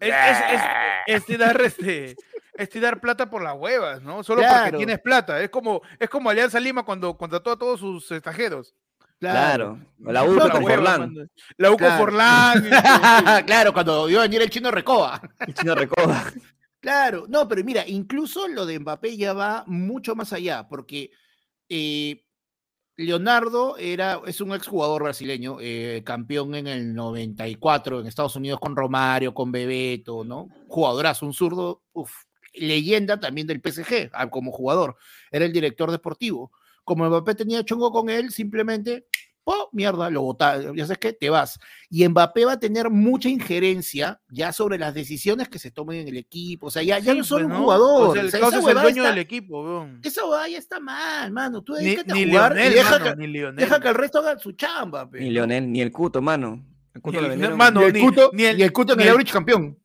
es, es- es- es tirar este, es tirar plata por las huevas, ¿no? Solo porque Claro. tienes plata. Es como, es como Alianza Lima cuando contrató a todos sus extranjeros. Claro. La No, urbe la con Forlán. La U con Claro. Forlán. este, claro, cuando iba a venir el chino Recoba. El chino Recoba. Claro, no, pero mira, incluso lo de Mbappé ya va mucho más allá, porque eh, Leonardo era, es un exjugador brasileño, eh, campeón en el 94 en Estados Unidos con Romario, con Bebeto, ¿no? Jugadorazo, un zurdo, uf, leyenda también del PSG ah, como jugador, era el director deportivo. Como Mbappé tenía chongo con él, simplemente, oh, mierda, lo botaron, ya sabes qué, te vas. Y Mbappé va a tener mucha injerencia ya sobre las decisiones que se tomen en el equipo, o sea, ya, ya sí, no solo pues, un jugador. O sea, el o sea, es el dueño está- del equipo, weón. esa huevada ya está mal, mano. Tú Ni, dedícate ni a jugar Lionel, y deja, mano, que, deja que el resto haga su chamba. pe. Ni Leonel, ni el Cuto, mano. El Cuto Ni el- mano, Ni el Cuto, ni el- ni el Cuto ni ni el el- Aurich campeón.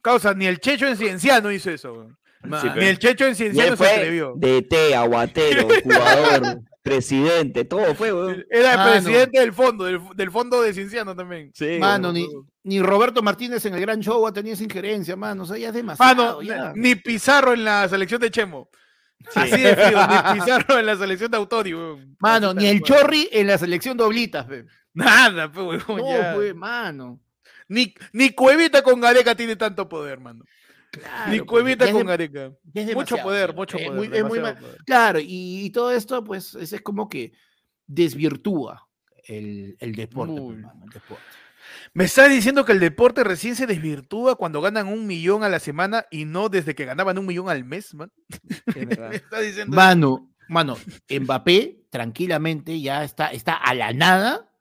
Causa, ni el Checho en Cienciano hizo eso, weón. Sí, Ni el Checho en Y Cienciano él se fue atrevió. DT, aguatero, jugador, presidente, todo fue, weón. Era el Mano. presidente del fondo, del, del fondo de Cienciano también. Sí, Mano, weón. ni, ni Roberto Martínez en el gran show ha tenido esa injerencia, mano. O sea, ya es demasiado. Mano, ya. ni Pizarro en la selección de Chemo. Así de frío, ni Pizarro en la selección de Autori, weón. Mano, Así ni el. Chorri en la selección de Oblitas, pe. Nada, pues, weón, No, ya. pues, mano. Ni, ni Cuevita con Gareca tiene tanto poder, mano. Claro, ni pues, Cuevita con de- Gareca. Mucho poder, mucho poder. muy- es muy poder. Claro, y, y todo esto, pues, es, es como que desvirtúa el, el deporte, pues, el deporte. Me está diciendo que el deporte recién se desvirtúa cuando ganan un millón a la semana y no desde que ganaban un millón al mes, man. Es verdad. Me está diciendo Mano, mano, Mbappé tranquilamente ya está, está a la nada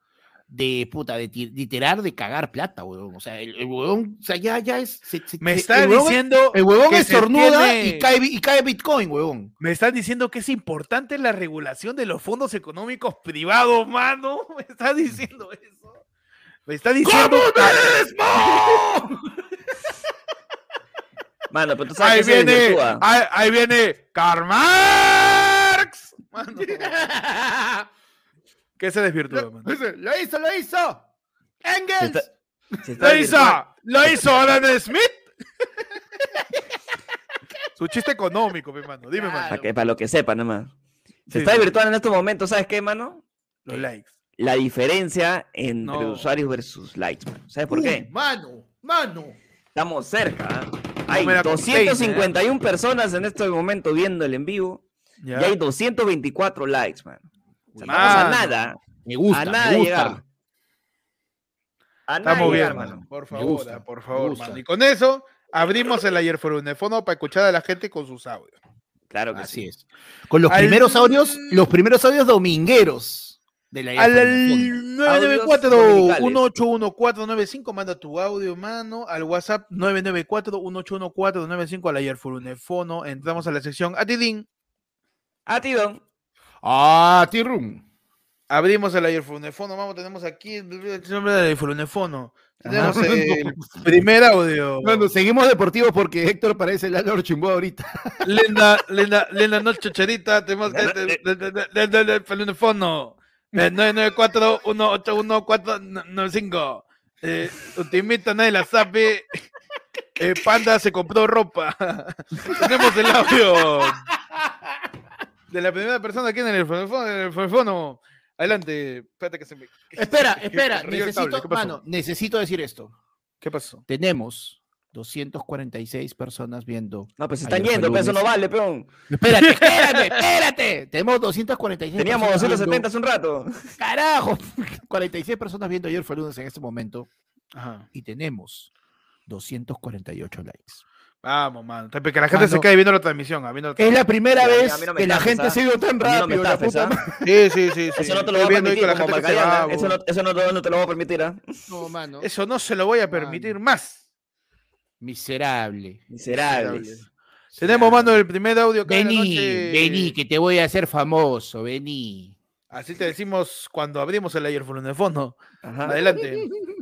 de puta, de literar, de cagar plata, huevón. O sea, el, el huevón, o sea, ya, ya es. se- se- Me está el huevón- diciendo El huevón estornuda tiene- y, cae, bi- y cae Bitcoin, huevón. Me están diciendo que es importante la regulación de los fondos económicos privados, mano. Me está diciendo eso. Me está diciendo. Mano, pero tú sabes Ahí que viene, ahí, ahí viene Karl Marx. Mano. ¿Qué se desvirtúa, mano? Lo hizo, lo hizo. Se Engels. está- se está Lo hizo, lo hizo Alan Smith. Su chiste económico, mi mano. Dime, Claro. mano. Para, que, para lo que sepa, nomás. Se Sí, está sí. desvirtuando en estos momentos, ¿sabes qué, mano? Los likes. La diferencia entre No. usuarios versus likes, mano. ¿Sabes por qué? Mano, mano. Estamos cerca. ¿ah? Hay me la contéis, 251 personas en este momento viendo el en vivo Ya. y hay 224 likes, mano. O sea, estamos a nada. Me gusta, a nada me de gusta. llegar. A nada Estamos bien, mano. Por favor, gusta, ah, por favor, mano. Y con eso abrimos el ayer por unefono para escuchar a la gente con sus audios. Claro que Así sí. es. Con los Al- primeros audios, los primeros audios domingueros de la Al información. 994 dominicales. 181495 manda tu audio, mano. Al WhatsApp 994 181495 al ayer por unefono. Entramos a la sección Atidín. A ti, Don. Ah, T-Room. Abrimos el unefono. Vamos, tenemos aquí el nombre del unefono. Tenemos Ajá. el primer audio. Bueno, seguimos deportivos porque Héctor parece el Álvaro Chimbó ahorita. Linda, linda, linda noche, Cherita. Tenemos del teléfono. 994-181-495. Eh, Ultimita, nadie la sabe. Eh, Panda se compró ropa. Tenemos el audio. De la primera persona aquí en el teléfono. En el teléfono. Adelante. Espérate que se me. Espera, que- espera, que necesito, mano, necesito decir esto. ¿Qué pasó? Tenemos 246 personas viendo. No, pues se están yendo, pero eso lunes. no vale, peón. Espérate, espérate, espérate. Tenemos 246 Teníamos personas 270 viendo. hace un rato. Carajo. 46 personas viendo ayer fue lunes en este momento. Ajá. Y tenemos 248 likes. Vamos, mano. Que la gente se Mano. quede viendo la transmisión. ah, viendo la Es la primera mí- vez no que la gente se ha ido tan no rápido. Sí, sí, sí. sí. Eso no te lo voy a permitir como que se Eso no, bo. eso no, te- no te lo voy a permitir, ¿ah? No, mano. Eso no se lo voy a Mano. permitir más. Miserable. Miserables. Tenemos, mano, el primer audio la Vení, noche. vení, que te voy a hacer famoso, vení. Así te decimos cuando abrimos el ayer en el fondo. Ajá. Adelante.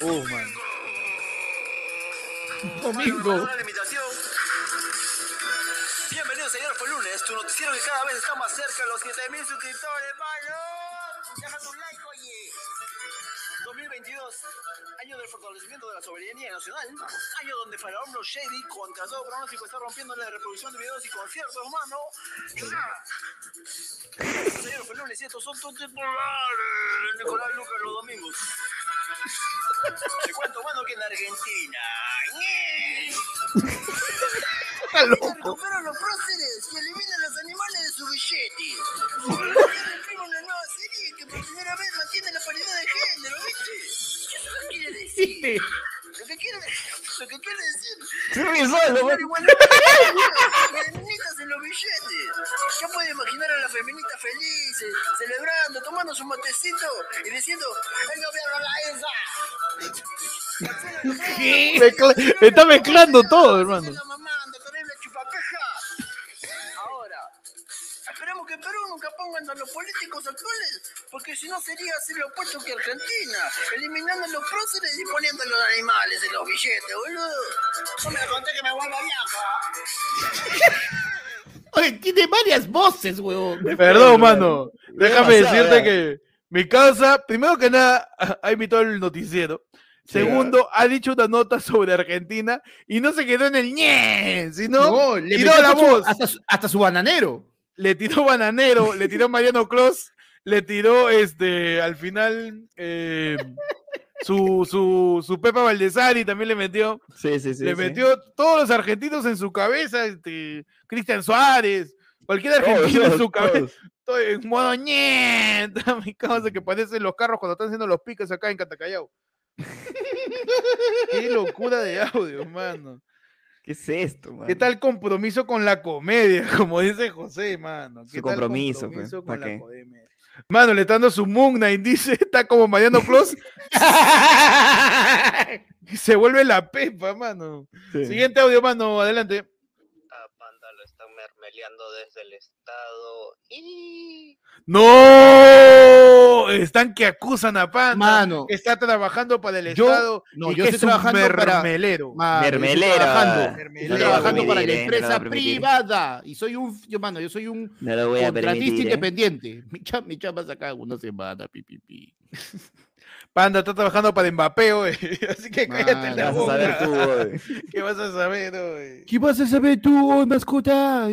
Man. Domingo. Bienvenidos ayer fue lunes, tu noticiero que cada vez está más cerca los 7000 suscriptores, mano. Deja tu like, oye. 2022, año del fortalecimiento de la soberanía nacional, año donde Faraón No Shady, contra todo pronóstico, está rompiendo la reproducción de videos y conciertos, mano. Ayer fue lunes estos son tus titulares. Nicolás Lucas los domingos. Te cuento, mano, que en Argentina. Recuperan los próceres y eliminan los animales de su billete. Imprime una nueva serie que por primera vez mantiene la paridad de género, ¿viste? ¿Eso qué quiere decir? Lo que quiere, que quiere decir Sí, solo, en los billetes. Ya puede imaginar a las feminitas felices, celebrando, tomando su matecito y diciendo, el gobierno la esa. Mezcla- Está mezclando todo, hermano. Nunca pongan a los políticos actuales, porque si no sería hacer lo opuesto que Argentina, eliminando los próceres y poniendo los animales en los billetes, boludo. No me conté que me vuelva vieja. Oye, tiene varias voces, huevón. Perdón, mano. Déjame decirte ya. que mi causa, primero que nada, ha imitado el noticiero. Segundo, ha dicho una nota sobre Argentina y no se quedó en el ñe, sino No, le tiró la voz. Hasta, su- hasta su bananero. Le tiró Bananero, le tiró Mariano Clos, le tiró este al final eh, su, su, su Pepa Valdesari también le metió, Sí, sí, sí. le sí. metió todos los argentinos en su cabeza, este, Cristian Suárez, cualquier argentino en su cabeza, todos. estoy en modo ñeta, mi causa que parecen los carros cuando están haciendo los piques acá en Catacayao. Qué locura de audio, mano. ¿Qué es esto, man? ¿Qué tal compromiso con la comedia? Como dice José, mano. ¿Qué Su tal compromiso, pues, compromiso ¿pa' con la qué? comedia? Mano, le está dando su Moon Knight, dice, está como Mariano y se vuelve la pepa, mano. Sí. Siguiente audio, mano, adelante. a Panda lo están mermeleando desde el estado y ¡No! Están que acusan a Panda. Mano. que está trabajando para el Yo- Estado. no, y yo que estoy es un trabajando para- mermelero. Estoy Mermelera. trabajando, Mermelera. estoy trabajando para la no a empresa privada. Y soy un, yo, mano, yo soy un No lo voy a contratista permitir. ¿eh? independiente. Mi chamba, mi chamba en una semana, pi, pi, pi. Panda está trabajando para Mbappé, hoy. Así que cállate Mano. ¿Qué la vas a saber boca. tú? ¿Qué vas a saber, hoy? ¿Qué vas a saber tú hoy, mascota?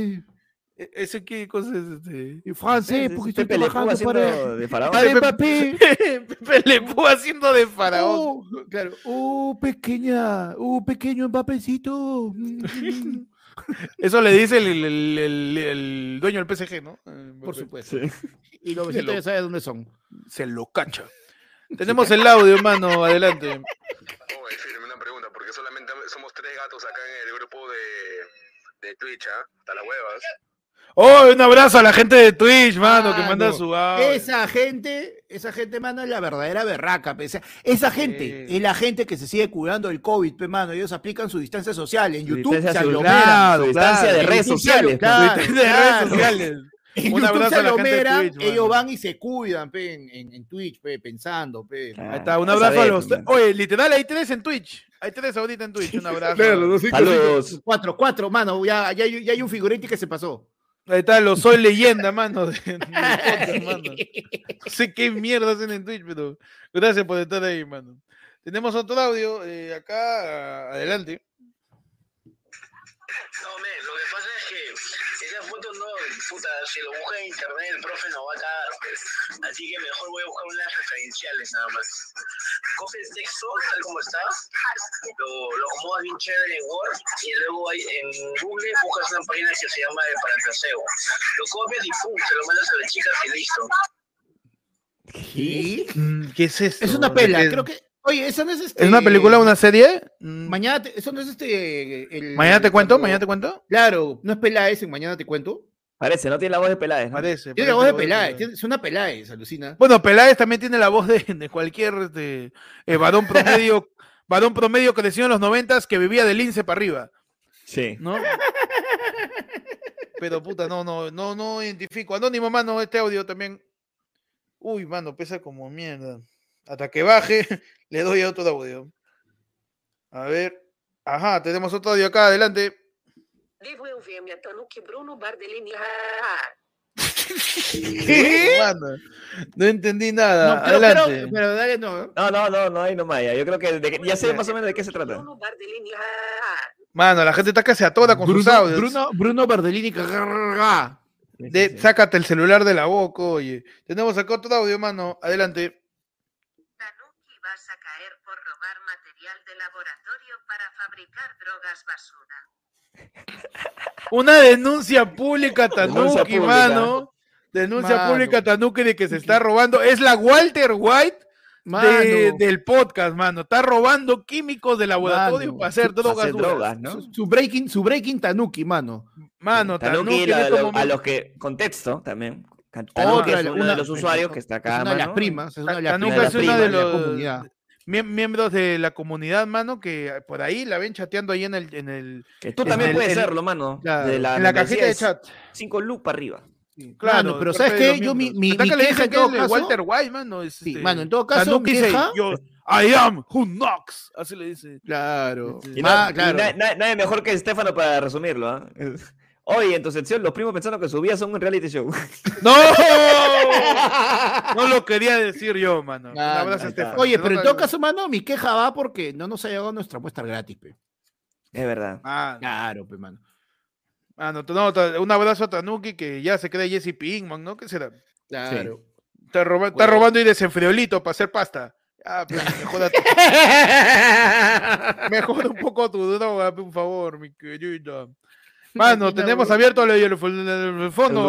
E- ¿Ese qué cosa es este? En francés, porque estoy Pepe trabajando para, de faraón. Mbappé. Pepe Le Pew haciendo de faraón. Oh, claro. Oh, pequeña. Oh, pequeño Mbappécito. Eso le dice el, el- el- el dueño del PSG, ¿no? Eh, Por supuesto. Sí. Y los lo- ya saben dónde son. Se lo cacha. Tenemos el audio, hermano. Adelante. Oye, firme una pregunta, porque solamente somos tres gatos acá en el grupo de, de Twitch, ¿ah? Hasta las huevas. Oh, un abrazo a la gente de Twitch, mano, que manda su audio. Esa gente, esa gente, mano, es la verdadera berraca. pe. Esa, esa gente Sí. es la gente que se sigue cuidando del COVID, pe, mano. Ellos aplican su distancia social. En YouTube se distancia social, aglomeran. su distancia claro. de redes se sociales. aglo- De claro, redes claro. sociales. En Un YouTube abrazo se a la gente de aglomeran, Twitch, ellos van y se cuidan, pe, en, en- en Twitch, pe, pensando, pe. Claro. Ahí está, un abrazo a los. Oye, literal, hay tres en Twitch. Hay tres ahorita en Twitch. Un abrazo. Saludos. Cuatro, cuatro, mano. Ya, ya, hay- ya hay un figurante que se pasó. Ahí está, los soy leyenda, mano. de- de podcast, mano. No sé qué mierda hacen en Twitch, pero gracias por estar ahí, mano. Tenemos otro audio eh, acá, adelante. Puta, si lo busca en internet, el profe no va a cagar, pues. Así que mejor voy a buscar unas referenciales nada más. Coges el texto, tal como está, lo, lo acomodas bien chévere en Word y luego hay, en Google buscas una página que se llama el Parafraseo. Lo copias y pum, se lo mandas a las chicas y listo. ¿Qué? Mm, ¿Qué es esto? Es una ¿De pela, qué? creo que. Oye, esa no es este. ¿Es una película, una serie? Mm, Mañana, te- eso no es este. el- ¿Mañana te cuento? ¿Mañana te cuento? Claro, no es Peláez en Mañana te cuento. Parece, no tiene la voz de Peláez, ¿no? Parece. Tiene la voz de Peláez, es una Peláez, alucina. Bueno, Peláez también tiene la voz de, de cualquier este, eh, varón promedio, varón promedio crecido en los noventas que vivía del lince para arriba, Sí. ¿no? Pero puta, no, no, no, no identifico. Anónimo, mano, este audio también. Uy, mano, pesa como mierda. Hasta que baje, le doy a otro audio. A ver. Ajá, tenemos otro audio acá, adelante. Devolver-me a Tanuki Bruno Bardellini. ¿Qué? Mano, no entendí nada. No, pero, adelante. pero, pero dale, no. No, no, no, no hay nomás ya. Yo creo que de- ya sé más o menos de qué se trata. Bruno Bardellini. Mano, la gente está casi a toda con sus Bruno, audios. Bruno, Bruno Bardellini. cagarga. De- sácate el celular de la boca, oye. Tenemos acá otro audio, mano. Adelante. Tanuki vas a caer por robar material de laboratorio para fabricar drogas basura. Una denuncia pública Denuncia Tanuki, mano. Denuncia Mano. pública a Tanuki de que se está robando. Es la Walter White de- del podcast, mano. Está robando químicos de laboratorio Mano. para hacer Para drogas. hacer duras. drogas, ¿no? su, su breaking, su breaking Tanuki, mano. Mano, Tanuki, Tanuki en la- estos lo- a los que, contexto también. Tanuki Otra, es uno una- de los usuarios que está acá, es una de las primas. Es una de las Tanuki primas es una de de la los- miembros de la comunidad, mano, que por ahí la ven chateando ahí en el, en el, Que tú En también el- puedes serlo, mano. claro, de la, en la cajita de chat. 5 luz para arriba. Claro, Mano, pero ¿sabes qué? Yo mi- mi- Está mi que le en que todo caso- Walter White, mano. es, Sí, este, mano, en todo caso, dice, yo, I am who knocks. Así le dice. Claro. Sí. Y, no- Ma- y claro. na- na- nadie mejor que Estefano para resumirlo. ¿ah? Hoy en tu sección, los primos pensando que subía son un reality show. ¡No! No lo quería decir yo, mano. Un Ah, abrazo, ahí está. Estefano. Oye, pero en todo caso, mano, mi queja va porque no nos ha llegado nuestra muestra gratis, pe. Es verdad. Ah, Claro, pe, mano. mano, no, un abrazo a Tanuki que ya se cree Jesse Pinkman, ¿no? ¿Qué será? Claro. Está, roba- está Bueno. robando y de desenfriolito para hacer pasta. Ah, pero mejora, tu- mejora un poco tu droga, por favor, mi querida. Mano, tenemos abierto el, el- el fondo.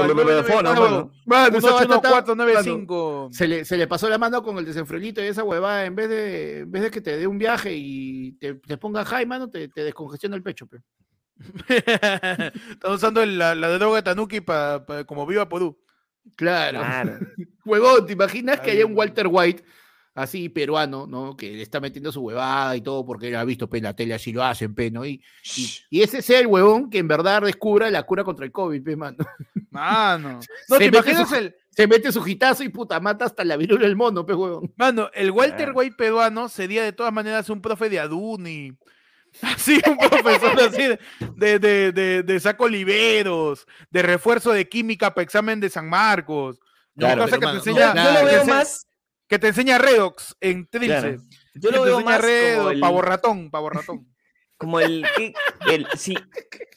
El- al el- el fondo, mano. Mano, No, está- está- 181495. Se le, se le pasó la mano con el desenfriolito y esa huevada, en vez de, en vez de que te dé un viaje y te, te ponga high, mano, te, te descongestiona el pecho, pe. Están usando el- la, la droga de Tanuki pa- pa- como viva Podú. Claro. Claro. Huevón, ¿te imaginas que haya un. Walter White así peruano, ¿no? Que le está metiendo su huevada y todo porque él ha visto pe, en la tele así lo hacen, pe, ¿no? Y, y, y ese sea el huevón que en verdad descubra la cura contra el COVID, pe, mano. Mano. No, Se ¿te mete imaginas su- el, Se mete su jitazo y puta, mata hasta la virula del mono, pe, huevón. Mano, el Walter Ah. White peruano sería de todas maneras un profe de Aduni. Así, un profesor así de, de, de, de- saco oliveros, de refuerzo de química para examen de San Marcos. No, Claro, cosa que, mano, te no, enseña, yo lo veo más. Que te enseña Redox en Trilce. Claro. Yo Que lo te veo más como Redox, el, pavo ratón, pavo ratón. como el, que- el- sí,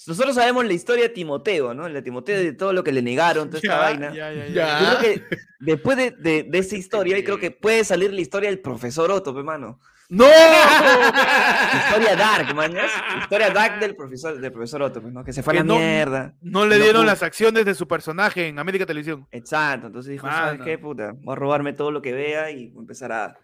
nosotros sabemos la historia de Timoteo, ¿no? La de Timoteo de todo lo que le negaron, toda esta Ya, vaina. ya, ya, ya. Ya. Yo creo que después de, de, de esa historia, y creo que puede salir la historia del profesor Otto, pe, mano. ¡No! Historia dark, mañas. Historia dark del profesor, del profesor Otto, pues, ¿no? Que se fue a la no- mierda. No le dieron las acciones de su personaje en América Televisión. Exacto. Entonces dijo, ¿sabes qué, puta? Voy a robarme todo lo que vea y voy a empezar a,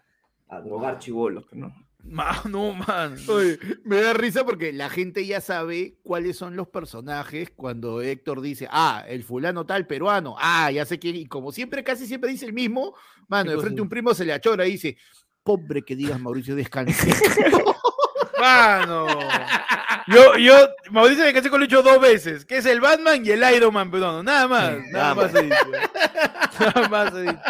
a drogar chivolos, pues, ¿no? Mano, man. Oye, me da risa porque la gente ya sabe cuáles son los personajes cuando Héctor dice, ah, el fulano tal peruano, ah, ya sé quién, y como siempre, casi siempre dice el mismo, mano, ¿Qué de frente a un primo se le achora y dice, pobre que digas Mauricio descanse. Mano. Yo, yo, Mauricio me casé con Lucho dos veces, que es el Batman y el Iron Man peruano. Nada más, nada nada más he dicho. Nada más he dicho.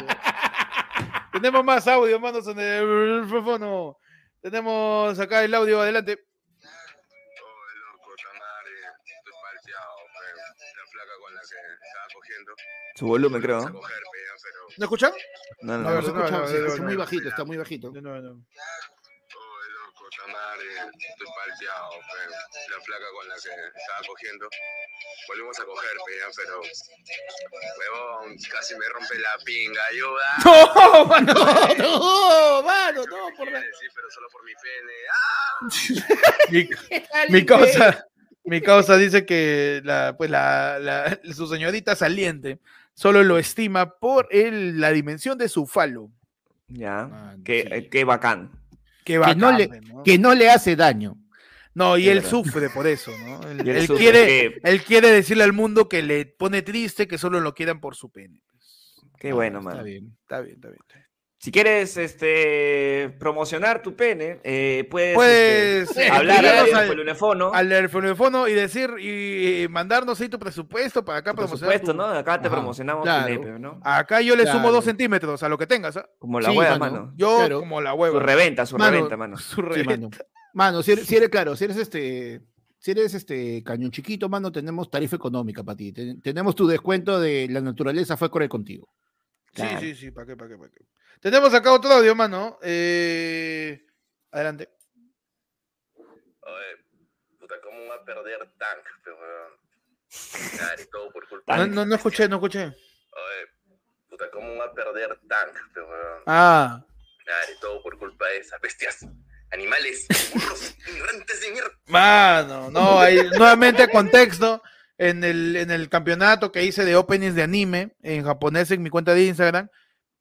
Tenemos más audio, manos en el micrófono. Tenemos acá el audio, adelante. Oh, loco, Tamare, estoy palteado, pero la flaca con la que estaba cogiendo. Su volumen, creo. ¿No escuchan? No, no, no. Se no, escucha- no, se no, escucha no, muy no. bajito, está muy bajito. No, no. Oh, loco, Tamare, estoy palteado, pero la flaca con la que estaba cogiendo. volvimos a coger, pero, huevón, casi me rompe la pinga, ayuda. No, mano. No, no, mano, no, por la... Sí, pero solo por mi pene. ¡Ah! Mi, mi causa, mi causa dice que la, pues la, la- su señorita saliente solo lo estima por el, la dimensión de su falo. Ya. Qué, sí. eh, qué bacán. Qué Que bacán, no le-. Que no le hace daño. No, y él verdad. sufre por eso, ¿no? Él, Y él él sufre quiere, que- él quiere decirle al mundo que le pone triste que solo lo quieran por su pene. Qué Ah, bueno, está man. bien. Está bien, está bien. está bien. Si quieres este, promocionar tu pene, eh, puedes Puedes este, hablar escribirnos al al- teléfono. Al teléfono y decir y, y mandarnos ahí tu presupuesto para acá Por promocionar. supuesto, tu- ¿no? Acá te Ajá, promocionamos claro. tu nepe, ¿no? Acá yo le sumo dos centímetros a lo que tengas. ¿ah? Como la Sí, hueva, mano. mano. Yo Claro. como la Su hueva. reventa, su Mano, reventa, mano. Su Sí, reventa. mano. Mano, si eres, si eres claro, si eres este, si eres este cañón chiquito, mano, tenemos tarifa económica para ti. Ten- tenemos tu descuento de la naturaleza fue correr contigo. Sí, sí, sí, ¿para qué, para qué, para qué? Tenemos acá otro audio, mano. Eh, Adelante. Oye, puta, ¿cómo va a perder Tank, pe, weón? Claro, y todo por culpa No, no, no escuché, no escuché. Oye, puta, ¿cómo va a perder Tank, pe, weón? Ah, y todo por culpa de esas bestias, animales, burros, ignorantes de mierda. mano, no, ahí, nuevamente contexto. En el, en el campeonato que hice de openings de anime en japonés en mi cuenta de Instagram,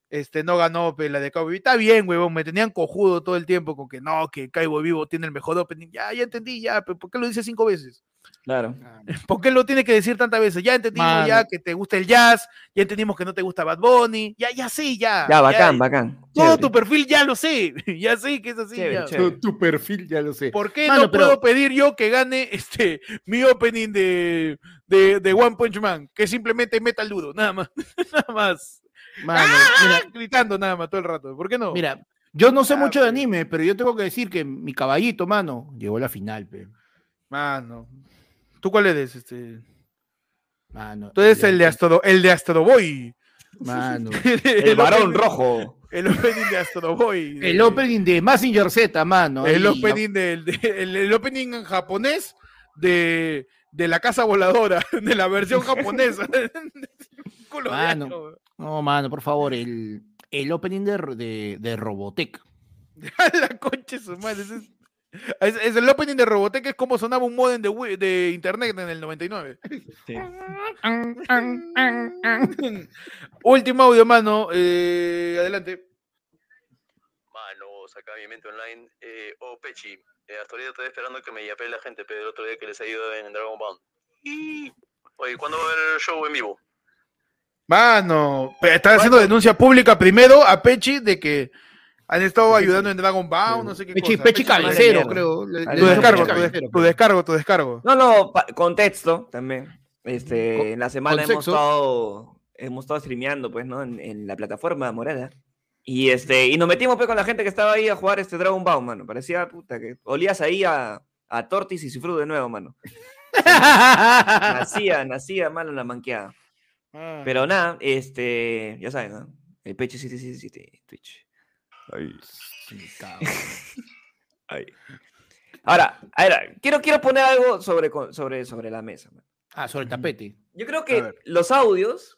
este no ganó pe, la de Cowboy Vivo. Está bien, huevón, me tenían cojudo todo el tiempo con que no, que Cowboy Vivo tiene el mejor opening. Ya, ya entendí, ya, pero ¿por qué lo dice cinco veces? Claro. ¿Por qué lo tiene que decir tantas veces? Ya entendimos ya Mano. que te gusta el jazz, ya entendimos que no te gusta Bad Bunny, ya, ya sí, ya. Ya, bacán, bacán. Todo Chévere. tu perfil ya lo sé, ya sé que es así. Chévere, ya. chévere. Tu, tu perfil ya lo sé. ¿Por qué Mano, no pero- puedo pedir yo que gane este mi opening de, de, de One Punch Man? Que simplemente meta el duro, nada más. nada más. Mano, ¡Ah! Gritando nada más todo el rato. ¿Por qué no? mira, mira, yo no sé Ah, mucho de pe. anime, pero yo tengo que decir que mi caballito, mano, llegó a la final, pe. Mano. ¿Tú cuál eres? Este? Mano. Tú eres el de Astro, el de Astro Boy. Mano. El varón opening- rojo. El opening de Astro Boy. El opening de Massinger Z, mano. El opening del de- el, el opening en japonés de, de la casa voladora, de la versión japonesa. Mano. No, mano, por favor, el, el opening de, de, de Robotech. A la concha su madre. ese Es, es- es el opening de Robotech, es como sonaba un modem de, internet en el 99. Último audio, mano. eh, adelante. Manos, acá mi mente online. Eh, oh, Pechi, eh, hasta ahorita estoy esperando que me yape la gente, pero el otro día que les ha ido en Dragon Ball. Oye, ¿cuándo va a haber el show en vivo? Mano, están haciendo denuncia pública primero a Pechi de que han estado ayudando en Dragon Ball, no sé qué Pechi, cosa. Pechi Pechi- Cabecero, creo. Le- Tu le Tu dijo descargo, Pechi tu, Cabecero, tu descargo, tu descargo. No, no, contexto también. Este, Con- en la semana hemos estado, hemos estado streameando, pues, ¿no? En, en la plataforma morada. Y este, y nos metimos pues con la gente que estaba ahí a jugar este Dragon Ball, mano. Parecía puta que olías ahí a, a Tortis y Cifru de nuevo, mano. Nacía, nacía, mano, la manqueada. Ah. Pero nada, este, ya saben, ¿no? El pecho 777 Twitch. Ahí. Ahí. Ahora, ahora, quiero, quiero poner algo sobre, sobre, sobre la mesa. man. Ah, sobre el tapete. Yo creo que los audios,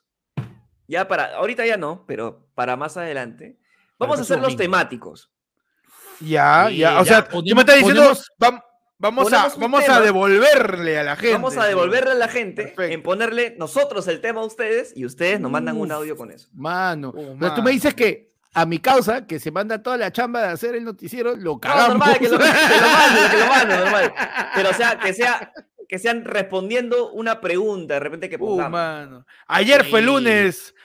ya para, ahorita ya no, pero para más adelante, vamos a hacerlos domingo. temáticos. Ya, ya. O ya, sea, tú me estás diciendo, ponemos- vam- vamos, a, vamos a devolverle a la gente. Vamos a devolverle a la gente Perfecto. en ponerle nosotros el tema a ustedes y ustedes nos mandan un audio con eso. Mano. Oh, Pero tú me dices que a mi causa, que se manda toda la chamba de hacer el noticiero, lo No, cagamos. normal, que lo, que lo manden, que lo manden, normal. Pero o sea, que sea, que sean respondiendo una pregunta de repente que Uh, pongamos. mano. Ayer fue Sí. lunes.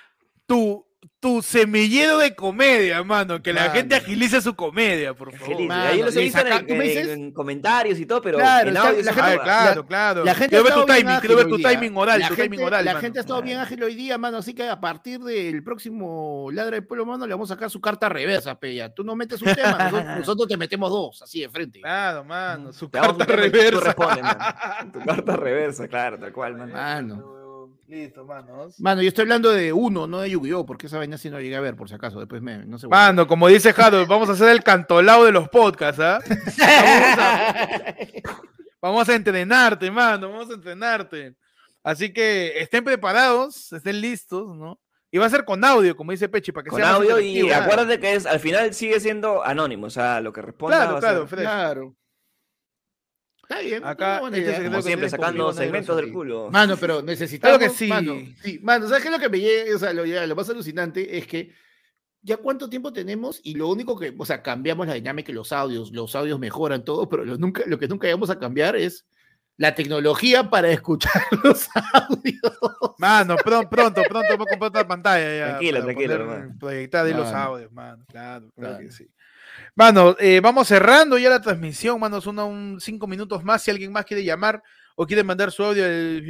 Tu, tu semillero de comedia, mano. Que la gente agilice su comedia, por favor. Feliz. mano, Ahí los he visto en, saca- ¿tú me en- dices? en comentarios y todo, pero Claro, en audio la gente- claro, claro. La gente quiero ha ver tu estado bien timing, ágil quiero ver hoy tu día. timing oral, La tu gente, timing oral, la mano. gente ha estado bien ágil hoy día, mano. Así que a partir del próximo Ladra del Pueblo, mano, le vamos a sacar su carta reversa, Peya. Tú no metes un tema, nosotros, nosotros te metemos dos, así de frente. Claro, mano. Su carta reversa. mano. Tu carta reversa, claro, tal cual, mano. Mano. Listo, manos. Mano, yo estoy hablando de uno, no de Yu-Gi-Oh! Porque esa vaina sí no llegué a ver, por si acaso. Después me, no sé. Mano, como dice Jado, vamos a hacer el cantolao de los podcasts, ¿ah? Vamos a, vamos a entrenarte, mano, vamos a entrenarte. Así que estén preparados, estén listos, ¿no? Y va a ser con audio, como dice Pechi, para que Con sea más audio y acuérdate que es, al final sigue siendo anónimo, o sea, lo que responda Claro, va a claro, ser, Fred. Claro. Está bien. Acá, este como siempre, sacando segmentos del culo. Mano, pero necesitamos. Claro que sí. Mano, sí, mano, ¿sabes qué es lo que me llega? O sea, lo, más alucinante es que ya cuánto tiempo tenemos y lo único que, o sea, cambiamos la dinámica y los audios, los audios mejoran todo, pero lo, nunca, lo que nunca vamos a cambiar es la tecnología para escuchar los audios. Mano, pronto, pronto, pronto voy a comprar otra pantalla ya. Tranquilo, tranquilo, hermano. Proyectar ahí los audios, mano. Claro, claro que sí. Mano, eh, vamos cerrando ya la transmisión, mano. Son un cinco minutos más. Si alguien más quiere llamar o quiere mandar su audio, el...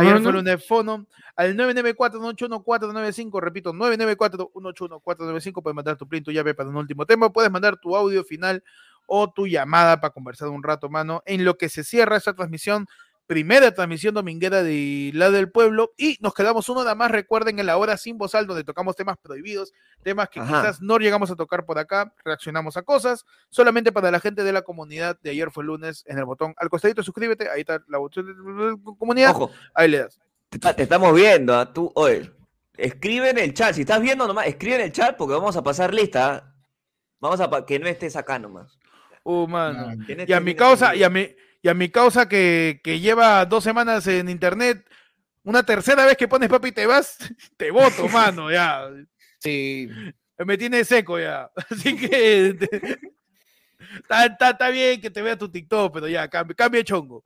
ayer fue un fono al 994-181-495, repito, 994-181-495, puedes mandar tu print, tu llave para un último tema, puedes mandar tu audio final o tu llamada para conversar un rato, mano, en lo que se cierra esta transmisión, primera transmisión dominguera de La del Pueblo, y nos quedamos una hora más, recuerden, en la hora sin bozal, donde tocamos temas prohibidos, temas que Ajá. quizás no llegamos a tocar por acá, reaccionamos a cosas, solamente para la gente de la comunidad de ayer fue lunes, en el botón al costadito, suscríbete, ahí está la botón de comunidad, Ojo, ahí le das. te, estamos viendo, ¿ah? tú, oye, escribe en el chat, si estás viendo nomás, escribe en el chat porque vamos a pasar lista, ¿ah? vamos a que no estés acá nomás. Uh, mano. No Y a mi causa, y a mi, y a mi causa que, que lleva dos semanas en internet, una tercera vez que pones papi y te vas, te voto, mano, ya. Sí. Me tiene seco ya. Así que te- está, bien que te vea tu TikTok, pero ya, cambia, cambia chongo.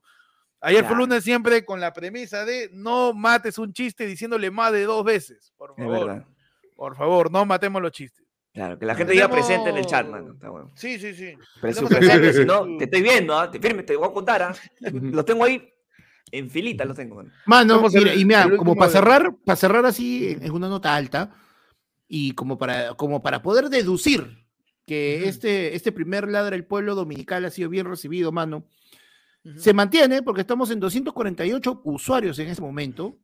Ayer fue lunes siempre con la premisa de no mates un chiste diciéndole más de dos veces. Por favor, por favor, no matemos los chistes. Claro, que la gente diga presente en el chat, mano. Está bueno. Sí, sí, sí. Pero su Tenemos presente, si no, te estoy viendo, ¿ah? te, firme, te voy a contar, ¿ah? los tengo ahí en filita, los tengo. mano. Mano, Vamos a mira, y mira, como para cerrar, para cerrar así en, una nota alta, y como para, como para poder deducir que este, este primer ladra del pueblo dominical ha sido bien recibido, mano, se mantiene porque estamos en 248 usuarios en este momento,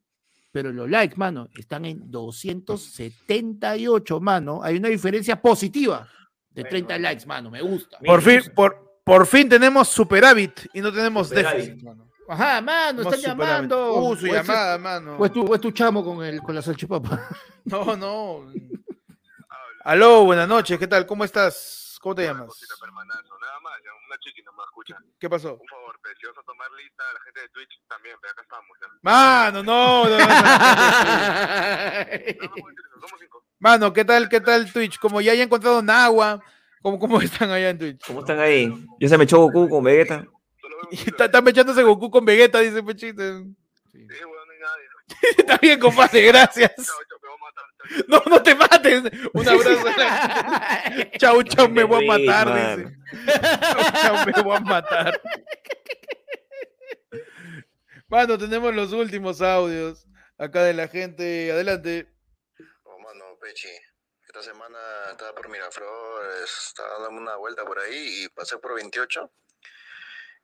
pero los likes, mano, están en 278, mano. Hay una diferencia positiva de 30 likes, mano, me gusta. Por fin, por, por fin tenemos superávit y no tenemos déficit, mano. Ajá, mano, están llamando. Uh, su es- llamada, mano. O es tu, o es tu chamo con, el, con la salchipapa. No, no. Aló, buenas noches, ¿qué tal? ¿Cómo estás? ¿Cómo te llamas? Una chiqui nomás, escucha. ¿Qué pasó? Un favor, a tomar lista, la gente de Twitch también, pero acá estamos, ya. Mano, no, no, no, no. Por. Mano, ¿qué tal, qué tal Twitch? Como ya haya encontrado Nagua, ¿cómo, ¿cómo están allá en Twitch? ¿Cómo están ahí? Ya se me echó Goku con Vegeta. Están echándose Goku con Vegeta, dice Pechito. Sí, weón, no hay nadie. ¿no? Está bien, compadre, gracias. Chao, chao, No, no te mates. Un abrazo. Chau, chau, me voy a matar, dice. Chau, chau, me voy a matar. Mano, tenemos los últimos audios acá de la gente. Adelante. Oh, mano, Pechi. Esta semana estaba por Miraflores, estaba dando una vuelta por ahí y pasé por 28.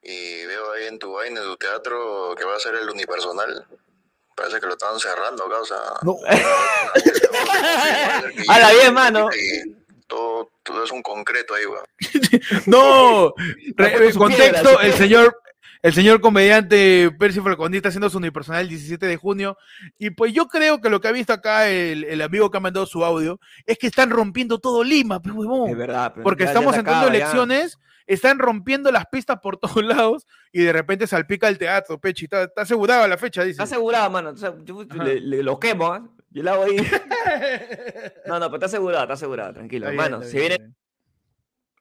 Y veo ahí en tu vaina, en tu teatro, que va a ser el unipersonal. Parece que lo estaban cerrando acá, o sea. No. Hala, bien, mano. Y todo, todo es un concreto ahí, weón. No, re- poniendo eh, su contexto, piedra, el señor, el señor comediante Percy Falconi está haciendo su unipersonal el 17 de junio y pues yo creo que lo que ha visto acá el, el amigo que ha mandado su audio es que están rompiendo todo Lima, pues, huevón. Es verdad. pero porque ya- ya estamos se entrando acaba, ya. Están rompiendo las pistas por todos lados y de repente salpica el teatro, Pechi, está, está asegurada la fecha, dice. Está asegurado, mano. o sea, yo le, le- lo quemo, ¿ah? Yo hago ahí. No, no, pero está asegurado, está asegurado, tranquilo. Está bien, Mano, está se bien, viene. bien.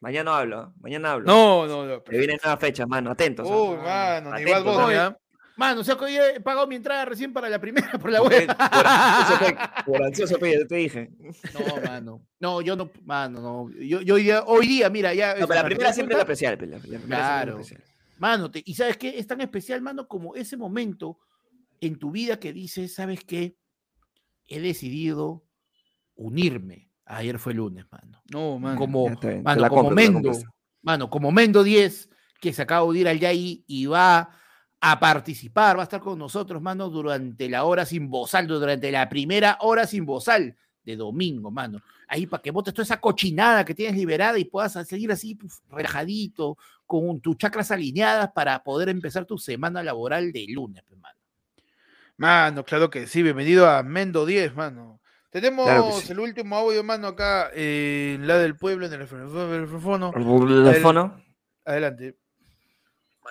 Mañana hablo, ¿ah? mañana hablo. No, no, no. Se vienen nuevas fechas, mano, atentos. ¿ah? Uy, mano, ni Atentos, Bunny, ¿ah? Mano, o sea que hoy he pagado mi entrada recién para la primera por la Por, web. por ansioso, pe, por ansioso, pe, ya te dije. No, mano. No, yo no, mano, no. Yo, yo hoy, día, hoy día, mira, ya. No, pero la ¿te primera siempre es la especial, pe, la, es Claro. especial. Mano, te- y sabes qué? Es tan especial, mano, como ese momento en tu vida que dices, ¿sabes qué? He decidido unirme. Ayer fue lunes, mano. No, mano. Como, mano, la como Mendo. Mano, como Mendo 10, que se acaba de unir al Yai y va a participar, va a estar con nosotros, mano, durante la hora sin bozal, durante la primera hora sin bozal de domingo, mano. Ahí para que botes toda esa cochinada que tienes liberada y puedas seguir así puf, relajadito, con tus chakras alineadas para poder empezar tu semana laboral de lunes, pues, mano. Mano, claro que sí. Bienvenido a Mendo 10, mano. Tenemos Claro que sí. el último audio, mano, acá eh, en la del pueblo, en. El teléfono. Adelante.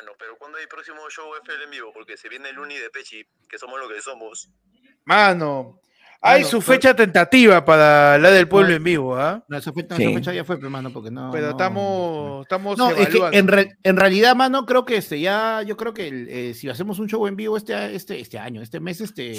Mano, pero ¿cuándo hay próximo show FL en vivo? Porque se viene el Uni de Pechi, que somos lo que somos. Mano, hay Mano, su pero- fecha tentativa para la del pueblo No, en vivo, ¿ah? No, esa fecha, Sí. esa fecha ya fue, hermano, porque no. Pero no, estamos, estamos No, es que en, re- en realidad, mano, creo que este ya, yo creo que el, eh, si hacemos un show en vivo este, este, este año, este mes, este,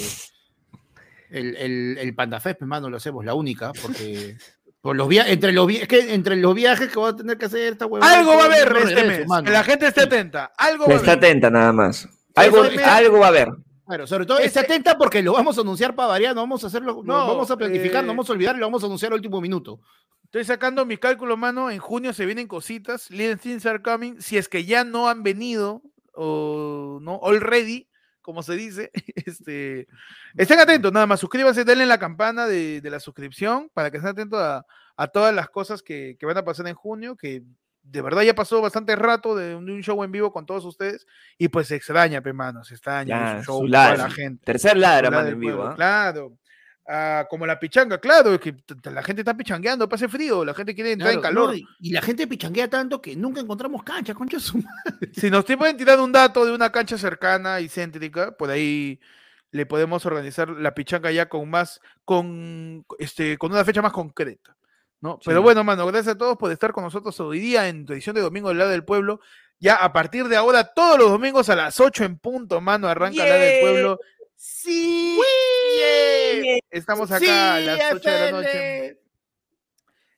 el, el, el Panda Fest, mano, lo hacemos, la única, porque por los via- entre los vi- es que entre los viajes que voy a tener que hacer esta huevada, Algo va a haber este regreso, mes. mano. Que la gente esté atenta. Algo va Está atenta nada más. Algo, algo va a haber. Claro, sobre todo esté atenta porque lo vamos a anunciar para variar, no vamos a hacerlo, no, No, vamos a planificar, eh, no vamos a olvidar y lo vamos a anunciar al último minuto. Estoy sacando mi cálculo, mano. En junio se vienen cositas. Little things are coming. Si es que ya no han venido, o no, already, como se dice, este, estén atentos, nada más. Suscríbanse, denle la campana de, de la suscripción para que estén atentos a, a todas las cosas que, que van a pasar en junio, que de verdad ya pasó bastante rato de un, de un show en vivo con todos ustedes. Y pues se extraña, pe, mano, se extraña Ya, un show ladra. la gente. Tercer ladra, mano, en vivo. ¿ah? Claro. Ah, como la pichanga, claro, es que la gente está pichangueando, pase frío, la gente quiere entrar en calor. no, y, y la gente pichanguea tanto que nunca encontramos cancha, concha su madre. Si nos te pueden tirar un dato de una cancha cercana y céntrica, por ahí le podemos organizar la pichanga ya con más, con este, con una fecha más concreta. ¿no? Pero bueno, mano, gracias a todos por estar con nosotros hoy día en tu edición de Domingo del Lado del Pueblo. Ya a partir de ahora, todos los domingos a las 8 en punto, mano, arranca la del pueblo. Sí, Estamos acá a las 8 de la noche.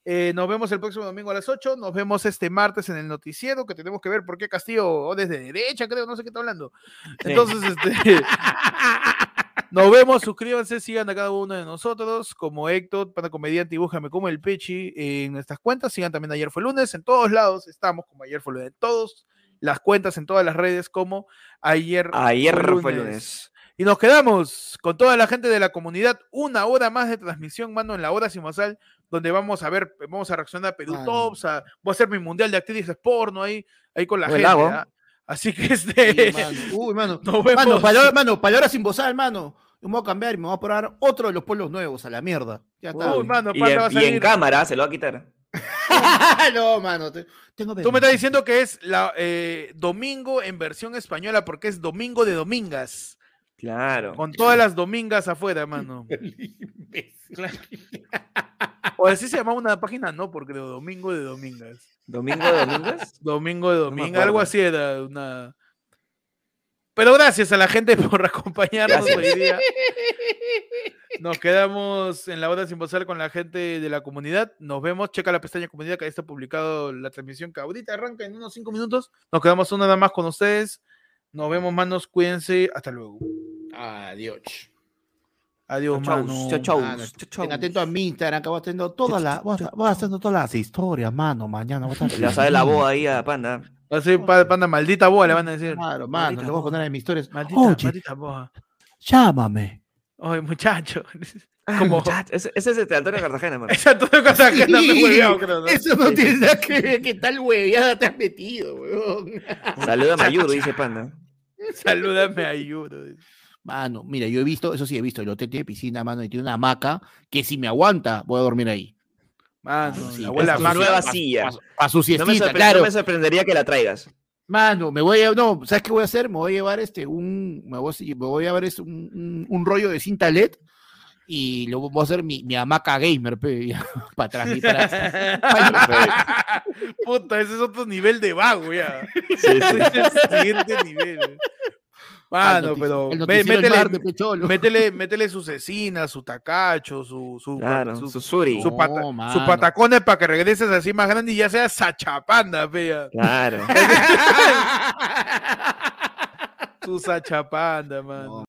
Eh, nos vemos el próximo domingo a las 8. Nos vemos este martes en el noticiero que tenemos que ver por qué Castillo o desde derecha, creo, no sé qué está hablando. Sí. Entonces, este, nos vemos, suscríbanse, sigan a cada uno de nosotros, como Héctor, para comediante y búscame como el Pechi en nuestras cuentas. Sigan también Ayer fue lunes, en todos lados estamos como Ayer fue lunes, en todos las cuentas, en todas las redes como Ayer, Ayer fue lunes. Y nos quedamos con toda la gente de la comunidad, una hora más de transmisión, mano, en la hora simosal, donde vamos a ver, vamos a reaccionar a Perú Mano. Tops, a- voy a hacer mi mundial de actrices porno ahí, ahí con la gente. ¿ah? Así que este, Sí. Uy, mano. nos vemos. Mano, palabra, mano, palabra sin bozal, mano. Me voy a cambiar y me voy a probar otro de los pueblos nuevos, a la mierda. Ya está. Uy, mano, Y, en- va a y en cámara se lo va a quitar. no, mano. te- tengo Tú me estás diciendo que es la eh, domingo en versión española porque es domingo de domingas, Claro. con todas las domingas afuera, mano. O así se llamaba una página, no, porque de domingo de domingas. ¿Domingo de domingos? Domingo de me domingo, algo así era una. Pero gracias a la gente por acompañarnos Gracias. hoy día. Nos quedamos en la hora sin pasar con la gente de la comunidad. Nos vemos. Checa la pestaña comunidad que ahí está publicado la transmisión que ahorita arranca en unos cinco minutos. Nos quedamos una nada más con ustedes. Nos vemos, manos. Cuídense. Hasta luego. Adiós. Adiós, Chau, mano. chau, chau. Mano, chau, chau. Ten atento a mi Instagram, que voy haciendo todas las, voy a- voy haciendo todas las historias, mano. Mañana voy a estar Le vas a dar la voz ahí a Panda. Así, pa- panda, maldita boa, le van a decir. Claro, mano, Maldita le voy a poner en mis historias. Maldita, Oye, maldita boa. llámame. Ay, muchacho. Ah, Como- muchacho, Ese, ese es de Antonio Cartagena, mano. Esa toda cosa que no me Sí, hueveado, creo, ¿no? Eso no tiene nada que ver. ¿Qué tal hueveada te has metido, weón? Saluda a Mayuro, dice Panda. Salúdame a Yuro. Mano, mira, yo he visto, eso sí he visto, el hotel tiene piscina, mano, y tiene una hamaca que si me aguanta, voy a dormir ahí. Mano, Sí, la abuela nueva silla. pa- pa su No me, siestita, sorpre- claro. no me sorprendería que la traigas. Mano, me voy a, no, ¿sabes qué voy a hacer? Me voy a llevar este, un, me voy a, me voy a llevar este, un, un- un rollo de cinta LED y lo voy a hacer mi, mi hamaca gamer, pe, ya, para transmitir. para- Puta, ese es otro nivel de vago ya. Sí, sí. Ese es el siguiente nivel. Mano, pero métele, cholo. métele, métele su cecina, su tacacho, su, su, Claro, su, su Suri. su pata- No, su patacones para que regreses así más grande y ya seas sachapanda, fea. Claro. Su sachapanda, mano.